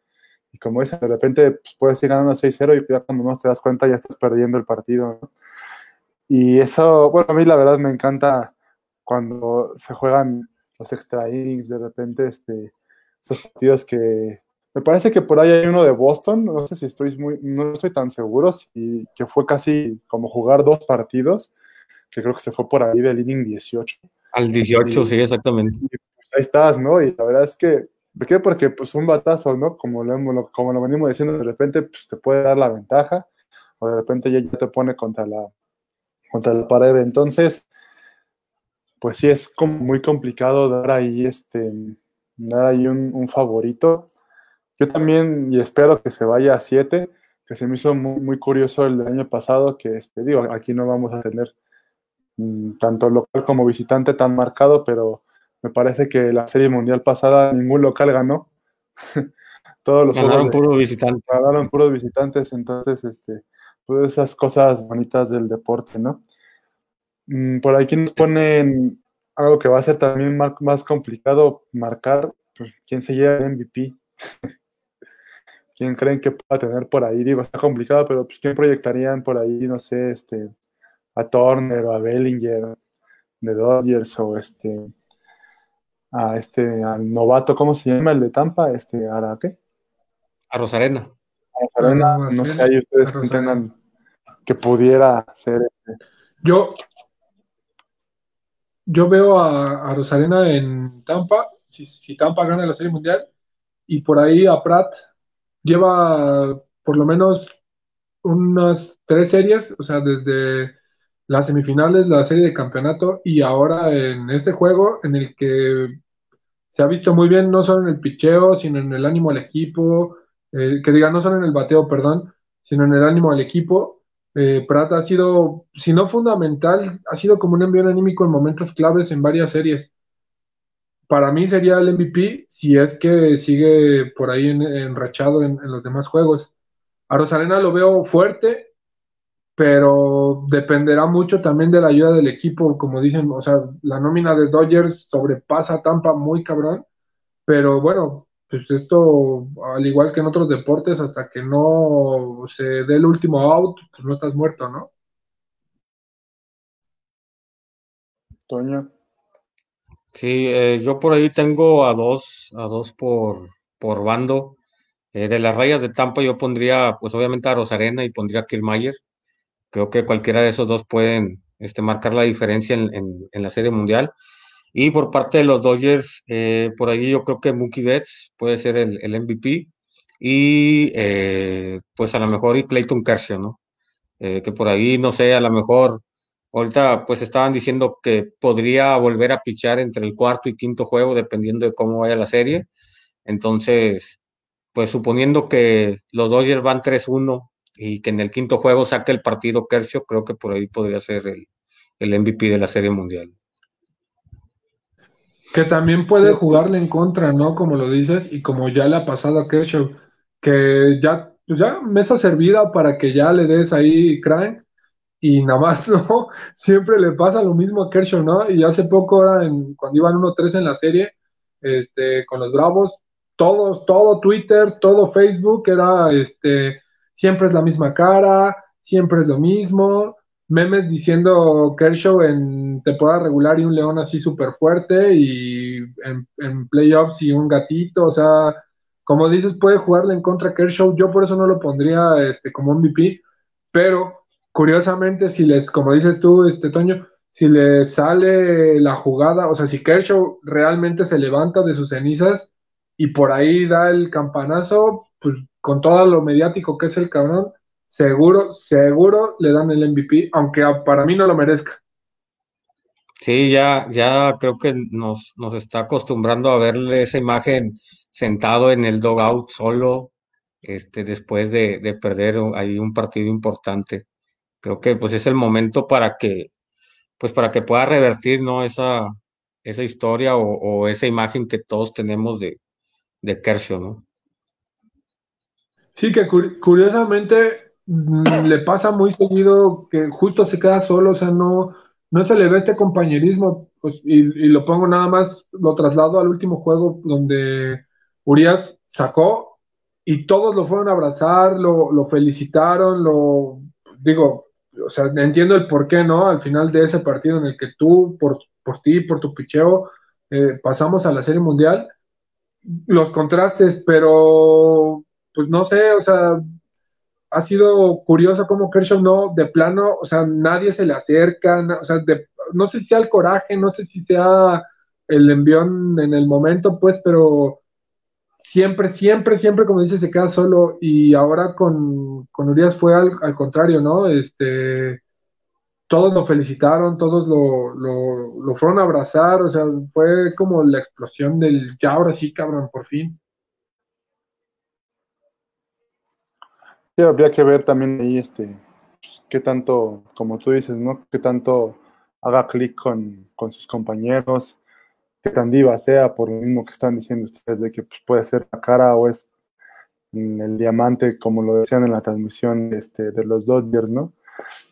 y como dicen, de repente pues, puedes ir ganando 6-0 y ya cuando no te das cuenta ya estás perdiendo el partido, ¿no? Y eso, bueno, a mí la verdad me encanta cuando se juegan los extra innings, de repente, este, esos partidos que me parece que por ahí hay uno de Boston, no sé si estoy muy, no estoy tan seguro, si, que fue casi como jugar dos partidos, que creo que se fue por ahí del inning 18. Al 18, sí, exactamente. pues ahí estás, ¿no? Y la verdad es que, ¿por qué? Porque pues un batazo, ¿no? Como lo, como lo venimos diciendo, de repente pues, te puede dar la ventaja, o de repente ya, ya te pone contra la, contra la pared. Entonces, pues sí, es como muy complicado dar ahí, este, dar ahí un, un favorito. Yo también, y espero que se vaya a 7, que se me hizo muy, muy curioso el año pasado, que este, digo, aquí no vamos a tener tanto local como visitante tan marcado, pero me parece que la serie mundial pasada ningún local ganó. [laughs] Todos los ganaron puros visitantes. Ganaron puros visitantes, entonces, este, pues esas cosas bonitas del deporte, ¿no? Mm, por aquí nos ponen algo que va a ser también más complicado marcar, pues, quién se lleva el MVP. [laughs] ¿Quién creen que pueda tener por ahí? Digo, está complicado, pero pues, ¿quién proyectarían por ahí? No sé, este, a Turner o a Bellinger de Dodgers o este, a este, al novato, ¿cómo se llama el de Tampa? Este, ¿a qué? A Rosarena. A Rosarena, ah, no sé, ahí ustedes que tengan que pudiera ser. Este. Yo, yo veo a, Rosarena en Tampa, si, si Tampa gana la Serie Mundial, y por ahí a Pratt lleva por lo menos unas tres series, o sea, desde las semifinales, la serie de campeonato y ahora en este juego en el que se ha visto muy bien, no solo en el picheo, sino en el ánimo al equipo, eh, que diga, no solo en el bateo, perdón, sino en el ánimo al equipo. Eh, Prata ha sido, si no fundamental, ha sido como un envío anímico en momentos claves en varias series para mí sería el MVP si es que sigue por ahí enrachado en, los demás juegos. A Rosalena lo veo fuerte, pero dependerá mucho también de la ayuda del equipo, como dicen, o sea, la nómina de Dodgers sobrepasa a Tampa muy cabrón, pero bueno, pues esto, al igual que en otros deportes, hasta que no se dé el último out, pues no estás muerto, ¿no? Toño. Sí, eh, yo por ahí tengo a dos, a dos por, por bando. Eh, de las rayas de Tampa yo pondría, pues obviamente a Rosarena y pondría a Kiermaier. Creo que cualquiera de esos dos pueden este, marcar la diferencia en, en, la Serie Mundial. Y por parte de los Dodgers, eh, por ahí yo creo que Mookie Betts puede ser el, el MVP. Y pues a lo mejor y Clayton Kershaw, ¿no? que por ahí, no sé, a lo mejor Ahorita pues estaban diciendo que podría volver a pichar entre el cuarto y quinto juego dependiendo de cómo vaya la serie. Entonces, pues suponiendo que los Dodgers van 3-1 y que en el quinto juego saque el partido Kershaw, creo que por ahí podría ser el, el MVP de la serie mundial. Que también puede jugarle en contra, ¿no? Como lo dices, y como ya le ha pasado a Kershaw, que ya, pues ya mesa servida para que ya le des ahí crank y nada más, [laughs] ¿no? Siempre le pasa lo mismo a Kershaw, ¿no? Y hace poco, era en, cuando iban 1-3 en la serie, este, con los Bravos, todos, todo Twitter, todo Facebook era, este, siempre es la misma cara, siempre es lo mismo, memes diciendo Kershaw en temporada regular y un león así súper fuerte y en, playoffs y un gatito, o sea, como dices, puede jugarle en contra Kershaw, yo por eso no lo pondría este, como MVP, pero curiosamente, si les, como dices tú, este Toño, si le sale la jugada, o sea, si Kershaw realmente se levanta de sus cenizas y por ahí da el campanazo, pues con todo lo mediático que es el cabrón, seguro, seguro le dan el MVP, aunque para mí no lo merezca. Sí, ya, ya creo que nos, nos está acostumbrando a verle esa imagen sentado en el dogout solo, este, después de, de perder ahí un partido importante. Creo que pues es el momento para que, pues para que pueda revertir, ¿no? Esa, esa historia o, esa imagen que todos tenemos de, de ¿no? Sí, que curiosamente mm, le pasa muy seguido que justo se queda solo, o sea, no, no se le ve este compañerismo, pues, y, y, lo pongo nada más, lo traslado al último juego donde Urias sacó y todos lo fueron a abrazar, lo, lo felicitaron, lo digo, o sea, entiendo el por qué, ¿no? Al final de ese partido en el que tú, por, por ti, por tu picheo, eh, pasamos a la Serie Mundial, los contrastes, pero pues no sé, o sea, ha sido curioso cómo Kershaw no, de plano, o sea, nadie se le acerca, o sea, no sé si sea el coraje, no sé si sea el envión en el momento, pues, pero siempre, siempre, siempre, como dice, se queda solo y ahora con, con Urias fue al, al, contrario, ¿no? Este, todos lo felicitaron, todos lo, lo, lo fueron a abrazar, o sea, fue como la explosión del, ya ahora sí, cabrón, por fin. Sí, habría que ver también ahí este pues, qué tanto, como tú dices, ¿no? Qué tanto haga clic con, con, sus compañeros, qué tan diva sea, por lo mismo que están diciendo ustedes, de que pues, puede ser la cara o es el diamante, como lo decían en la transmisión este, de los Dodgers, ¿no?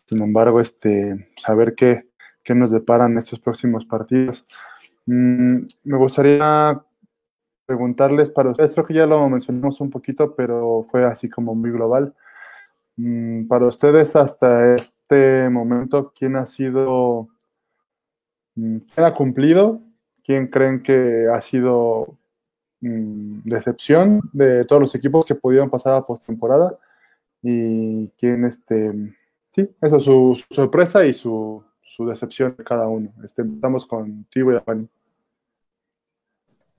Sin embargo, este, saber qué, qué nos deparan estos próximos partidos. Mm, me gustaría preguntarles para ustedes, creo que ya lo mencionamos un poquito, pero fue así como muy global. Mm, para ustedes hasta este momento, ¿quién ha sido, mm, quién ha cumplido? ¿Quién creen que ha sido mm, decepción de todos los equipos que pudieron pasar a postemporada? Y quién, este, sí, eso, su, su sorpresa y su, su, decepción de cada uno. Este, empezamos con Tibo.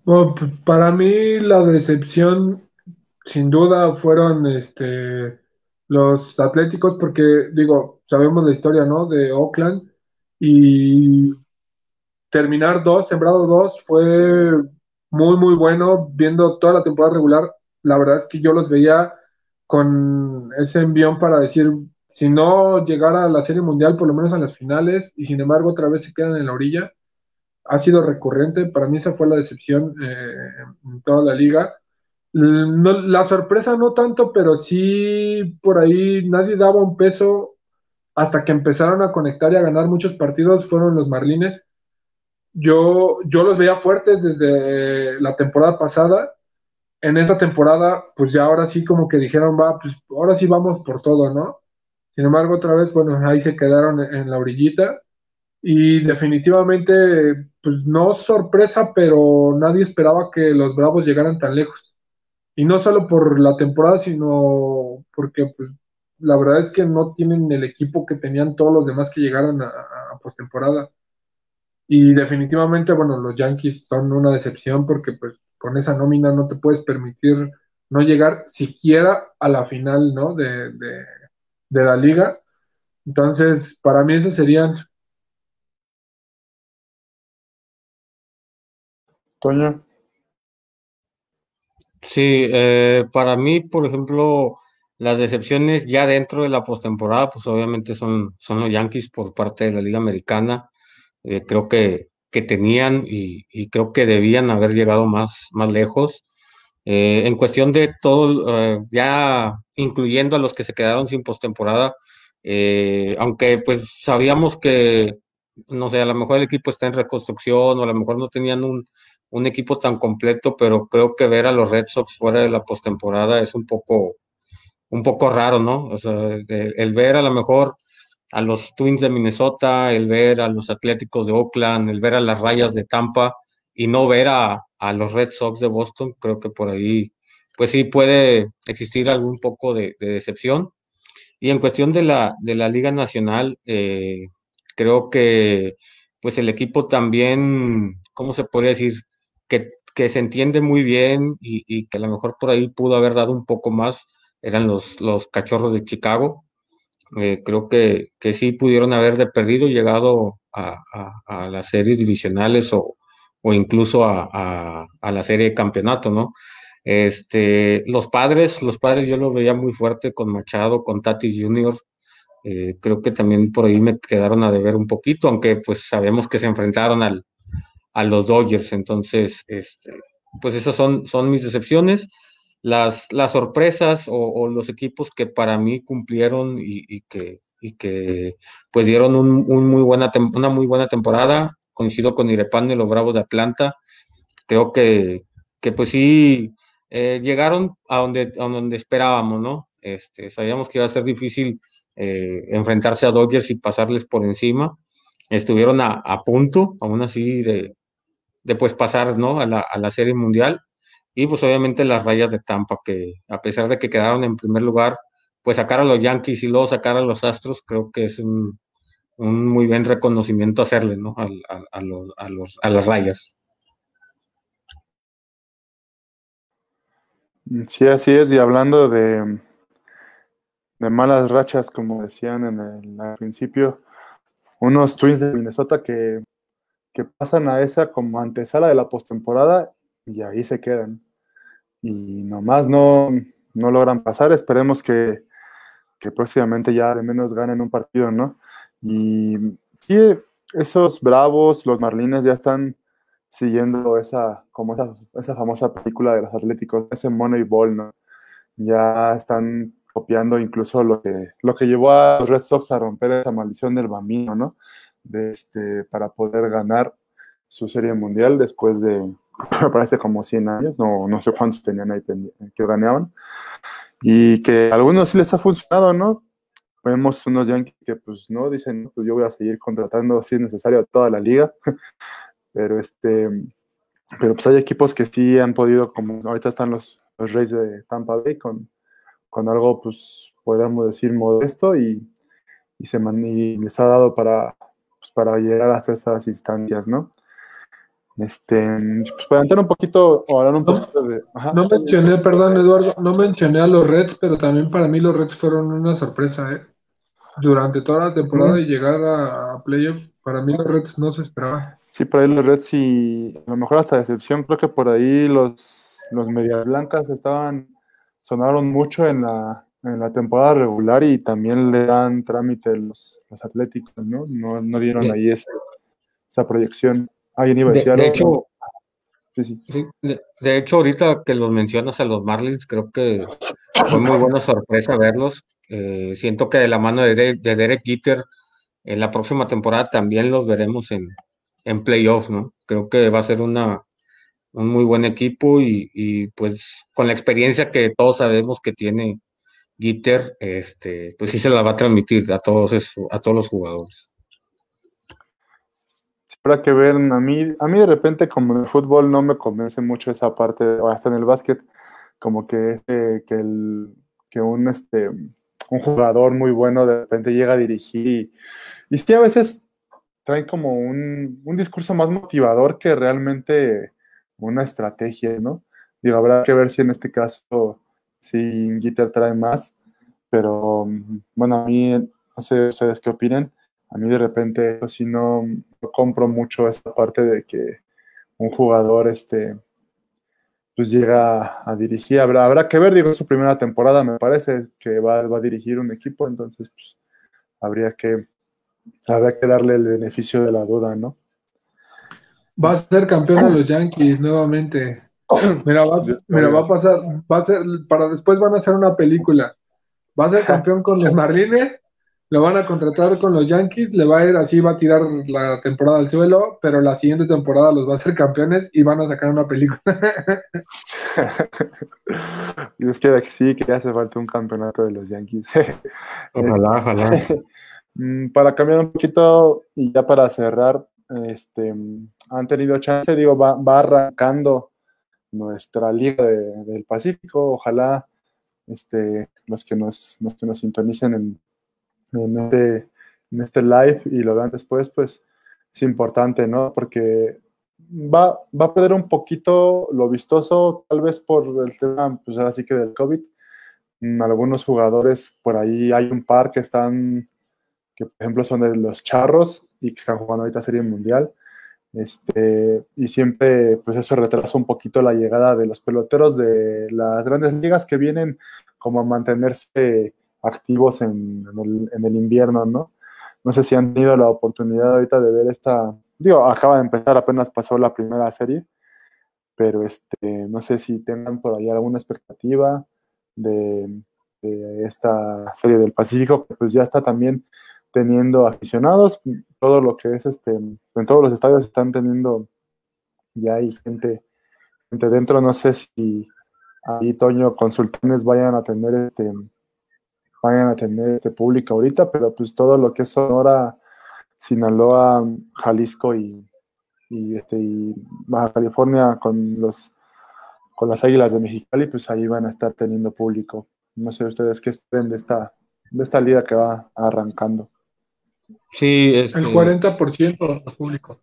Bueno, para mí la decepción sin duda fueron este los Atléticos porque digo, sabemos la historia, ¿no? de Oakland y terminar dos, sembrado dos fue muy muy bueno viendo toda la temporada regular. La verdad es que yo los veía con ese envión para decir si no llegara a la Serie Mundial, por lo menos a las finales, y sin embargo otra vez se quedan en la orilla ha sido recurrente. Para mí esa fue la decepción eh, en toda la liga. No, la sorpresa no tanto, pero sí por ahí nadie daba un peso hasta que empezaron a conectar y a ganar muchos partidos, fueron los Marlines. Yo, yo los veía fuertes desde la temporada pasada. En esta temporada, pues ya ahora sí como que dijeron, va, pues ahora sí vamos por todo, ¿no? Sin embargo, otra vez, bueno, ahí se quedaron en la orillita y definitivamente, pues no sorpresa, pero nadie esperaba que los Bravos llegaran tan lejos. Y no solo por la temporada, sino porque pues, la verdad es que no tienen el equipo que tenían todos los demás que llegaron a, a postemporada. Y definitivamente, bueno, los Yankees son una decepción porque pues con esa nómina no te puedes permitir no llegar siquiera a la final, ¿no? De, de, de la liga. Entonces, para mí esos serían Toño. Sí, eh, para mí, por ejemplo, las decepciones ya dentro de la postemporada, pues obviamente son, son los Yankees por parte de la Liga Americana. Eh, creo que, que tenían y, creo que debían haber llegado más, más lejos. Eh, en cuestión de todo, ya incluyendo a los que se quedaron sin postemporada, aunque pues sabíamos que, no sé, a lo mejor el equipo está en reconstrucción o a lo mejor no tenían un un equipo tan completo, pero creo que ver a los Red Sox fuera de la postemporada es un poco, un poco raro, ¿no? O sea, el, ver a lo mejor a los Twins de Minnesota, el ver a los Atléticos de Oakland, el ver a las Rayas de Tampa y no ver a, a los Red Sox de Boston, creo que por ahí, pues sí puede existir algún poco de, decepción. Y en cuestión de la, de la Liga Nacional, eh, creo que pues el equipo también, ¿cómo se podría decir? Que, se entiende muy bien y, que a lo mejor por ahí pudo haber dado un poco más, eran los, los cachorros de Chicago. Eh, creo que, que, sí pudieron haber de perdido, llegado a, las series divisionales o, incluso a, la serie de campeonato, ¿no? Este, los padres, los padres yo los veía muy fuerte con Machado, con Tati Jr., eh, creo que también por ahí me quedaron a deber un poquito, aunque pues sabemos que se enfrentaron al, a los Dodgers, entonces, este, pues esas son, son mis decepciones. Las, las sorpresas o, los equipos que para mí cumplieron y, que, y que pues dieron un, muy buena una muy buena temporada, coincido con Irepán y los Bravos de Atlanta, creo que, que pues sí eh, llegaron a donde, a donde esperábamos, ¿no? Este, sabíamos que iba a ser difícil eh, enfrentarse a Dodgers y pasarles por encima. Estuvieron a, punto, aún así, de, de pues pasar ¿no? a, la, a la Serie Mundial. Y pues obviamente las rayas de Tampa, que a pesar de que quedaron en primer lugar, pues sacar a los Yankees y luego sacar a los Astros, creo que es un, un muy buen reconocimiento hacerle ¿no? a, a, los, a, los, a las rayas. Sí, así es. Y hablando de, de malas rachas, como decían en el principio, unos Twins de Minnesota que, pasan a esa como antesala de la postemporada y ahí se quedan. Y nomás no, no logran pasar. Esperemos que, próximamente ya de menos ganen un partido, ¿no? Y sí, esos bravos, los Marlines ya están siguiendo esa, como esa, esa famosa película de los Atléticos, ese Moneyball, ¿no? Ya están copiando incluso lo que, lo que llevó a los Red Sox a romper esa maldición del bambino, ¿no? De este, para poder ganar su serie mundial después de, [laughs] me parece como 100 años, no, no sé cuántos tenían ahí que ganeaban, y que a algunos sí les ha funcionado, ¿no? Vemos unos Yankees que pues no dicen, pues yo voy a seguir contratando si es necesario a toda la liga, [laughs] pero este, pero pues hay equipos que sí han podido, como ahorita están los, los Reyes de Tampa Bay con con algo, pues, podríamos decir, modesto y, y se y les ha dado para, pues, para llegar hasta esas instancias, ¿no? Este, pues para entrar un poquito, o hablar un poquito de... no mencioné, perdón Eduardo, no mencioné a los Reds, pero también para mí los Reds fueron una sorpresa, ¿eh? Durante toda la temporada y llegar a, playoff, para mí los Reds no se esperaba. Sí, por ahí los Reds y a lo mejor hasta decepción, creo que por ahí los, los Medias Blancas estaban sonaron mucho en la, en la temporada regular y también le dan trámite los, los Atléticos, ¿no? No, no dieron ahí esa, esa proyección. Ahí de, de hecho, sí, sí. De, hecho, ahorita que los mencionas a los Marlins, creo que fue muy buena sorpresa verlos. Eh, siento que de la mano de, de, Derek Jeter, en la próxima temporada también los veremos en, en playoff, ¿no? Creo que va a ser una, un muy buen equipo y, pues con la experiencia que todos sabemos que tiene Gitter, este, pues sí se la va a transmitir a todos a todos los jugadores. Habrá que ver, a mí, a mí de repente como en el fútbol no me convence mucho esa parte, o hasta en el básquet, como que, este, que, un, este, un jugador muy bueno de repente llega a dirigir y, sí a veces trae como un, un discurso más motivador que realmente una estrategia, ¿no? Digo, habrá que ver si en este caso, si Gitter trae más, pero bueno, a mí, no sé ustedes qué opinan, a mí de repente, si no, compro mucho esa parte de que un jugador, este, pues llega a dirigir, habrá, habrá que ver, digo, su primera temporada me parece que va, a dirigir un equipo, entonces pues, habría que, habría que darle el beneficio de la duda, ¿no? Va a ser campeón de los Yankees nuevamente. [coughs] Mira, va, mira, va a pasar, va a ser, para después van a hacer una película. Va a ser campeón con los Marlines, lo van a contratar con los Yankees, le va a ir así, va a tirar la temporada al suelo, pero la siguiente temporada los va a ser campeones y van a sacar una película. [laughs] y es que sí, que hace falta un campeonato de los Yankees. [laughs] ojalá, ojalá. [laughs] Mm, para cambiar un poquito y ya para cerrar, este, han tenido chance, digo, va, arrancando nuestra Liga del Pacífico. Ojalá este, los, que nos, nos sintonicen en, en, este, en este live y lo vean después, pues es importante, ¿no? Porque va, va a perder un poquito lo vistoso, tal vez por el tema, pues ahora sí que del COVID. Mm, algunos jugadores, por ahí hay un par que están, que por ejemplo son de los charros, y que están jugando ahorita Serie Mundial. Este, y siempre, pues eso retrasa un poquito la llegada de los peloteros de las grandes ligas que vienen como a mantenerse activos en, el, invierno, ¿no? No sé si han tenido la oportunidad ahorita de ver esta, digo, acaba de empezar, apenas pasó la primera serie, pero este, no sé si tengan por ahí alguna expectativa de, de esta serie del Pacífico, que pues ya está también teniendo aficionados, todo lo que es este, en todos los estadios están teniendo, ya hay gente, gente dentro, no sé si ahí Toño Consultanes vayan a tener este, vayan a tener este público ahorita, pero pues todo lo que es Sonora, Sinaloa, Jalisco y, y, este, y Baja California con los con las Águilas de Mexicali, pues ahí van a estar teniendo público. No sé ustedes qué esperen de esta, de esta liga que va arrancando. Sí, este... El 40% del público.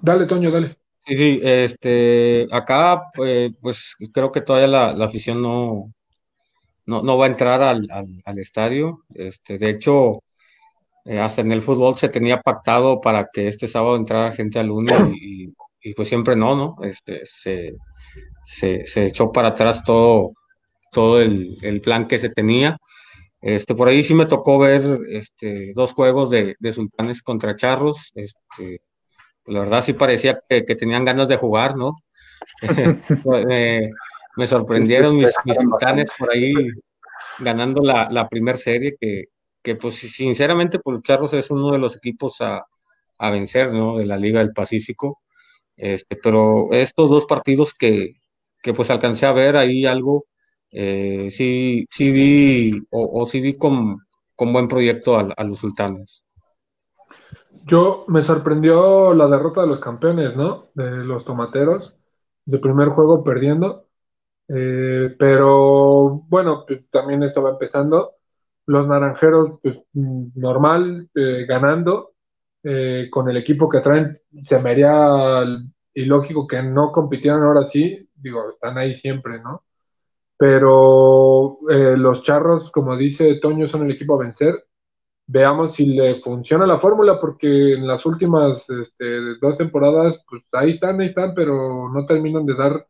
Dale, Toño, dale. Sí, sí, este, acá, pues, pues creo que todavía la, afición no, no, va a entrar al, estadio. Este, de hecho, eh, hasta en el fútbol se tenía pactado para que este sábado entrara gente al lunes y, pues siempre no, ¿no? Este, se, se, echó para atrás todo, todo el, el plan que se tenía. Este, por ahí sí me tocó ver este, dos juegos de, Sultanes contra Charros. Este, pues la verdad sí parecía que, tenían ganas de jugar, ¿no? [laughs] me sorprendieron mis, Sultanes por ahí ganando la, la primera serie, que, que, pues sinceramente por Charros es uno de los equipos a, a vencer, ¿no? De la Liga del Pacífico. Este, pero estos dos partidos que, que pues alcancé a ver ahí algo eh, sí, sí vi o, sí vi con, buen proyecto a, los sultanes. Yo me sorprendió la derrota de los campeones, ¿no? De los tomateros, de primer juego perdiendo. Eh, pero bueno, pues, también estaba empezando. Los naranjeros, pues normal, eh, ganando. con el equipo que traen, se me haría ilógico que no compitieran ahora sí. Digo, están ahí siempre, ¿no? Pero eh, los charros, como dice Toño, son el equipo a vencer. Veamos si le funciona la fórmula, porque en las últimas este, dos temporadas, pues ahí están, ahí están, pero no terminan de dar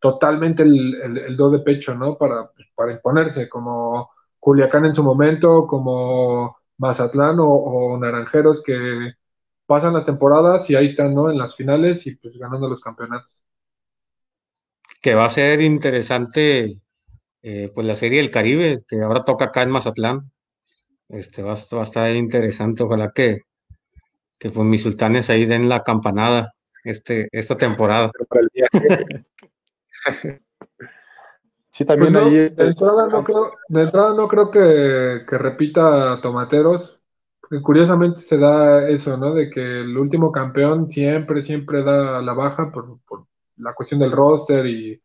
totalmente el, el, do de pecho, ¿no? Para, pues, para imponerse, como Culiacán en su momento, como Mazatlán o, o, Naranjeros que pasan las temporadas y ahí están, ¿no? En las finales y pues ganando los campeonatos. Que va a ser interesante eh, pues la Serie del Caribe, que ahora toca acá en Mazatlán. Este, va, a estar interesante, ojalá que, que pues mis sultanes ahí den la campanada este, esta temporada. sí, también pues ahí de, entrada no creo, de entrada no creo que, que repita Tomateros, porque curiosamente se da eso, ¿no? De que el último campeón siempre, siempre da la baja por, por la cuestión del roster y,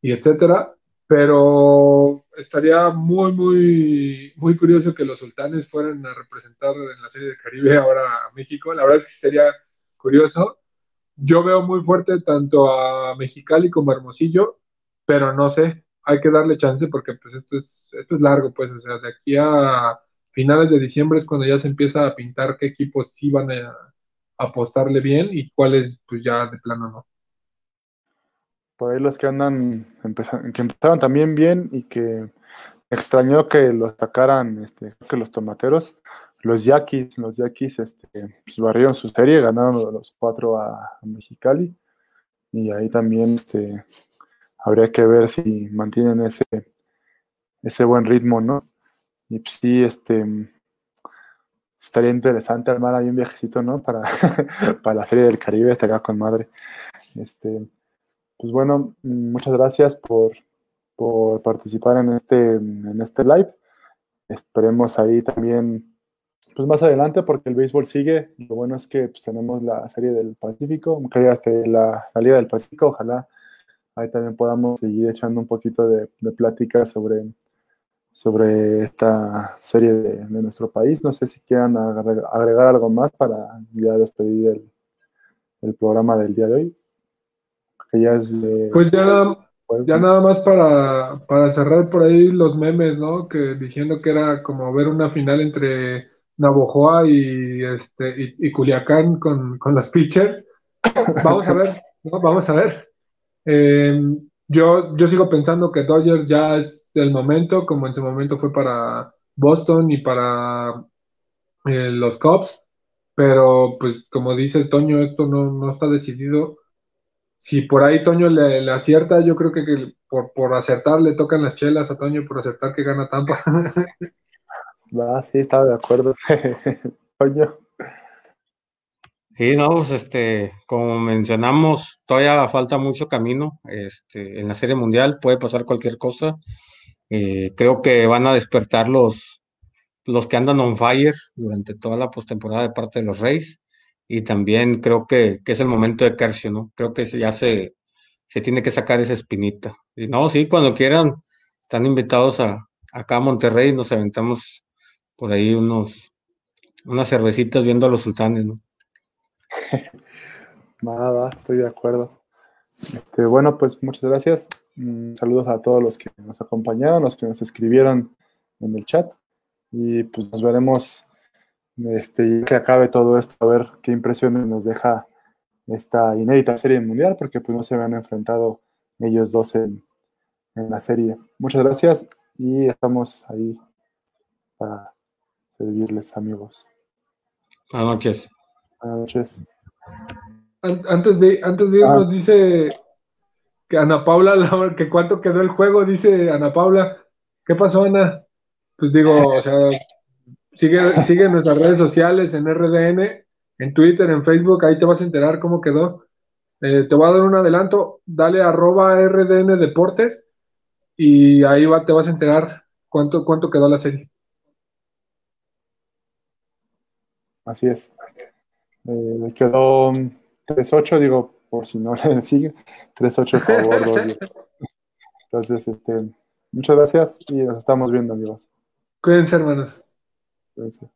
y etcétera pero estaría muy, muy, muy curioso que los sultanes fueran a representar en la Serie de Caribe [laughs] ahora a México. La verdad es que sería curioso. Yo veo muy fuerte tanto a Mexicali como a Hermosillo, pero no sé, hay que darle chance porque pues esto es, esto es largo, pues, o sea, de aquí a finales de diciembre es cuando ya se empieza a pintar qué equipos sí van a apostarle bien y cuáles pues ya de plano no por ahí los que andan, que empezaron también bien y que extrañó que los sacaran, este, que los tomateros, los yaquis, los yaquis, este, pues barrieron su serie, ganaron los cuatro a, Mexicali, y ahí también, este, habría que ver si mantienen ese, ese buen ritmo, ¿no? Y pues sí, este, estaría interesante armar ahí un viajecito, ¿no? Para, [laughs] para la serie del Caribe, estaría con madre. Este, pues bueno, muchas gracias por, participar en este, en este live. Esperemos ahí también, pues más adelante, porque el béisbol sigue. Lo bueno es que pues, tenemos la serie del Pacífico, que hasta la, la, Liga del Pacífico. Ojalá ahí también podamos seguir echando un poquito de, plática sobre, sobre esta serie de, nuestro país. No sé si quieran agregar, algo más para ya despedir el, el programa del día de hoy. Pues ya nada, ya nada más para, cerrar por ahí los memes, ¿no? Que diciendo que era como ver una final entre Navojoa y, este, y, Culiacán con, con, los pitchers. Vamos a ver, vamos a ver. Eh, yo, yo sigo pensando que Dodgers ya es el momento, como en su momento fue para Boston y para eh, los Cubs, pero pues como dice Toño, esto no, no está decidido. Si por ahí Toño le, acierta, yo creo que, por, por acertar le tocan las chelas a Toño por acertar que gana Tampa. [laughs] Ah, sí, estaba de acuerdo. [laughs] Toño. Sí, no, pues este, como mencionamos, todavía falta mucho camino. Este, en la Serie Mundial puede pasar cualquier cosa. Eh, creo que van a despertar los, los que andan on fire durante toda la postemporada de parte de los Reyes. Y también creo que, es el momento de Kercio, ¿no? Creo que ya se, se tiene que sacar esa espinita. Y no, sí, cuando quieran, están invitados a, acá a Monterrey y nos aventamos por ahí unos, unas cervecitas viendo a los sultanes, ¿no? [laughs] va, estoy de acuerdo. Este, bueno, pues muchas gracias. Mm, saludos a todos los que nos acompañaron, los que nos escribieron en el chat. Y pues nos veremos este, que acabe todo esto, a ver qué impresiones nos deja esta inédita serie mundial, porque pues no se habían enfrentado ellos dos en, en la serie. Muchas gracias y estamos ahí para servirles, amigos. Buenas noches. Buenas noches. Antes de, antes de irnos, ah. dice que Ana Paula, que cuánto quedó el juego, dice Ana Paula. ¿Qué pasó, Ana? Pues digo, o sea, sigue, sigue en nuestras redes sociales, en RDN, en Twitter, en Facebook, ahí te vas a enterar cómo quedó. Eh, te voy a dar un adelanto, dale arroba RDN Deportes y ahí va, te vas a enterar cuánto, cuánto quedó la serie. Así es. Eh, quedó 3-8, digo, por si no [laughs] le sigue, 3-8 favor. [laughs] Entonces, este, muchas gracias y nos estamos viendo, amigos. Cuídense, hermanos. Cuídense.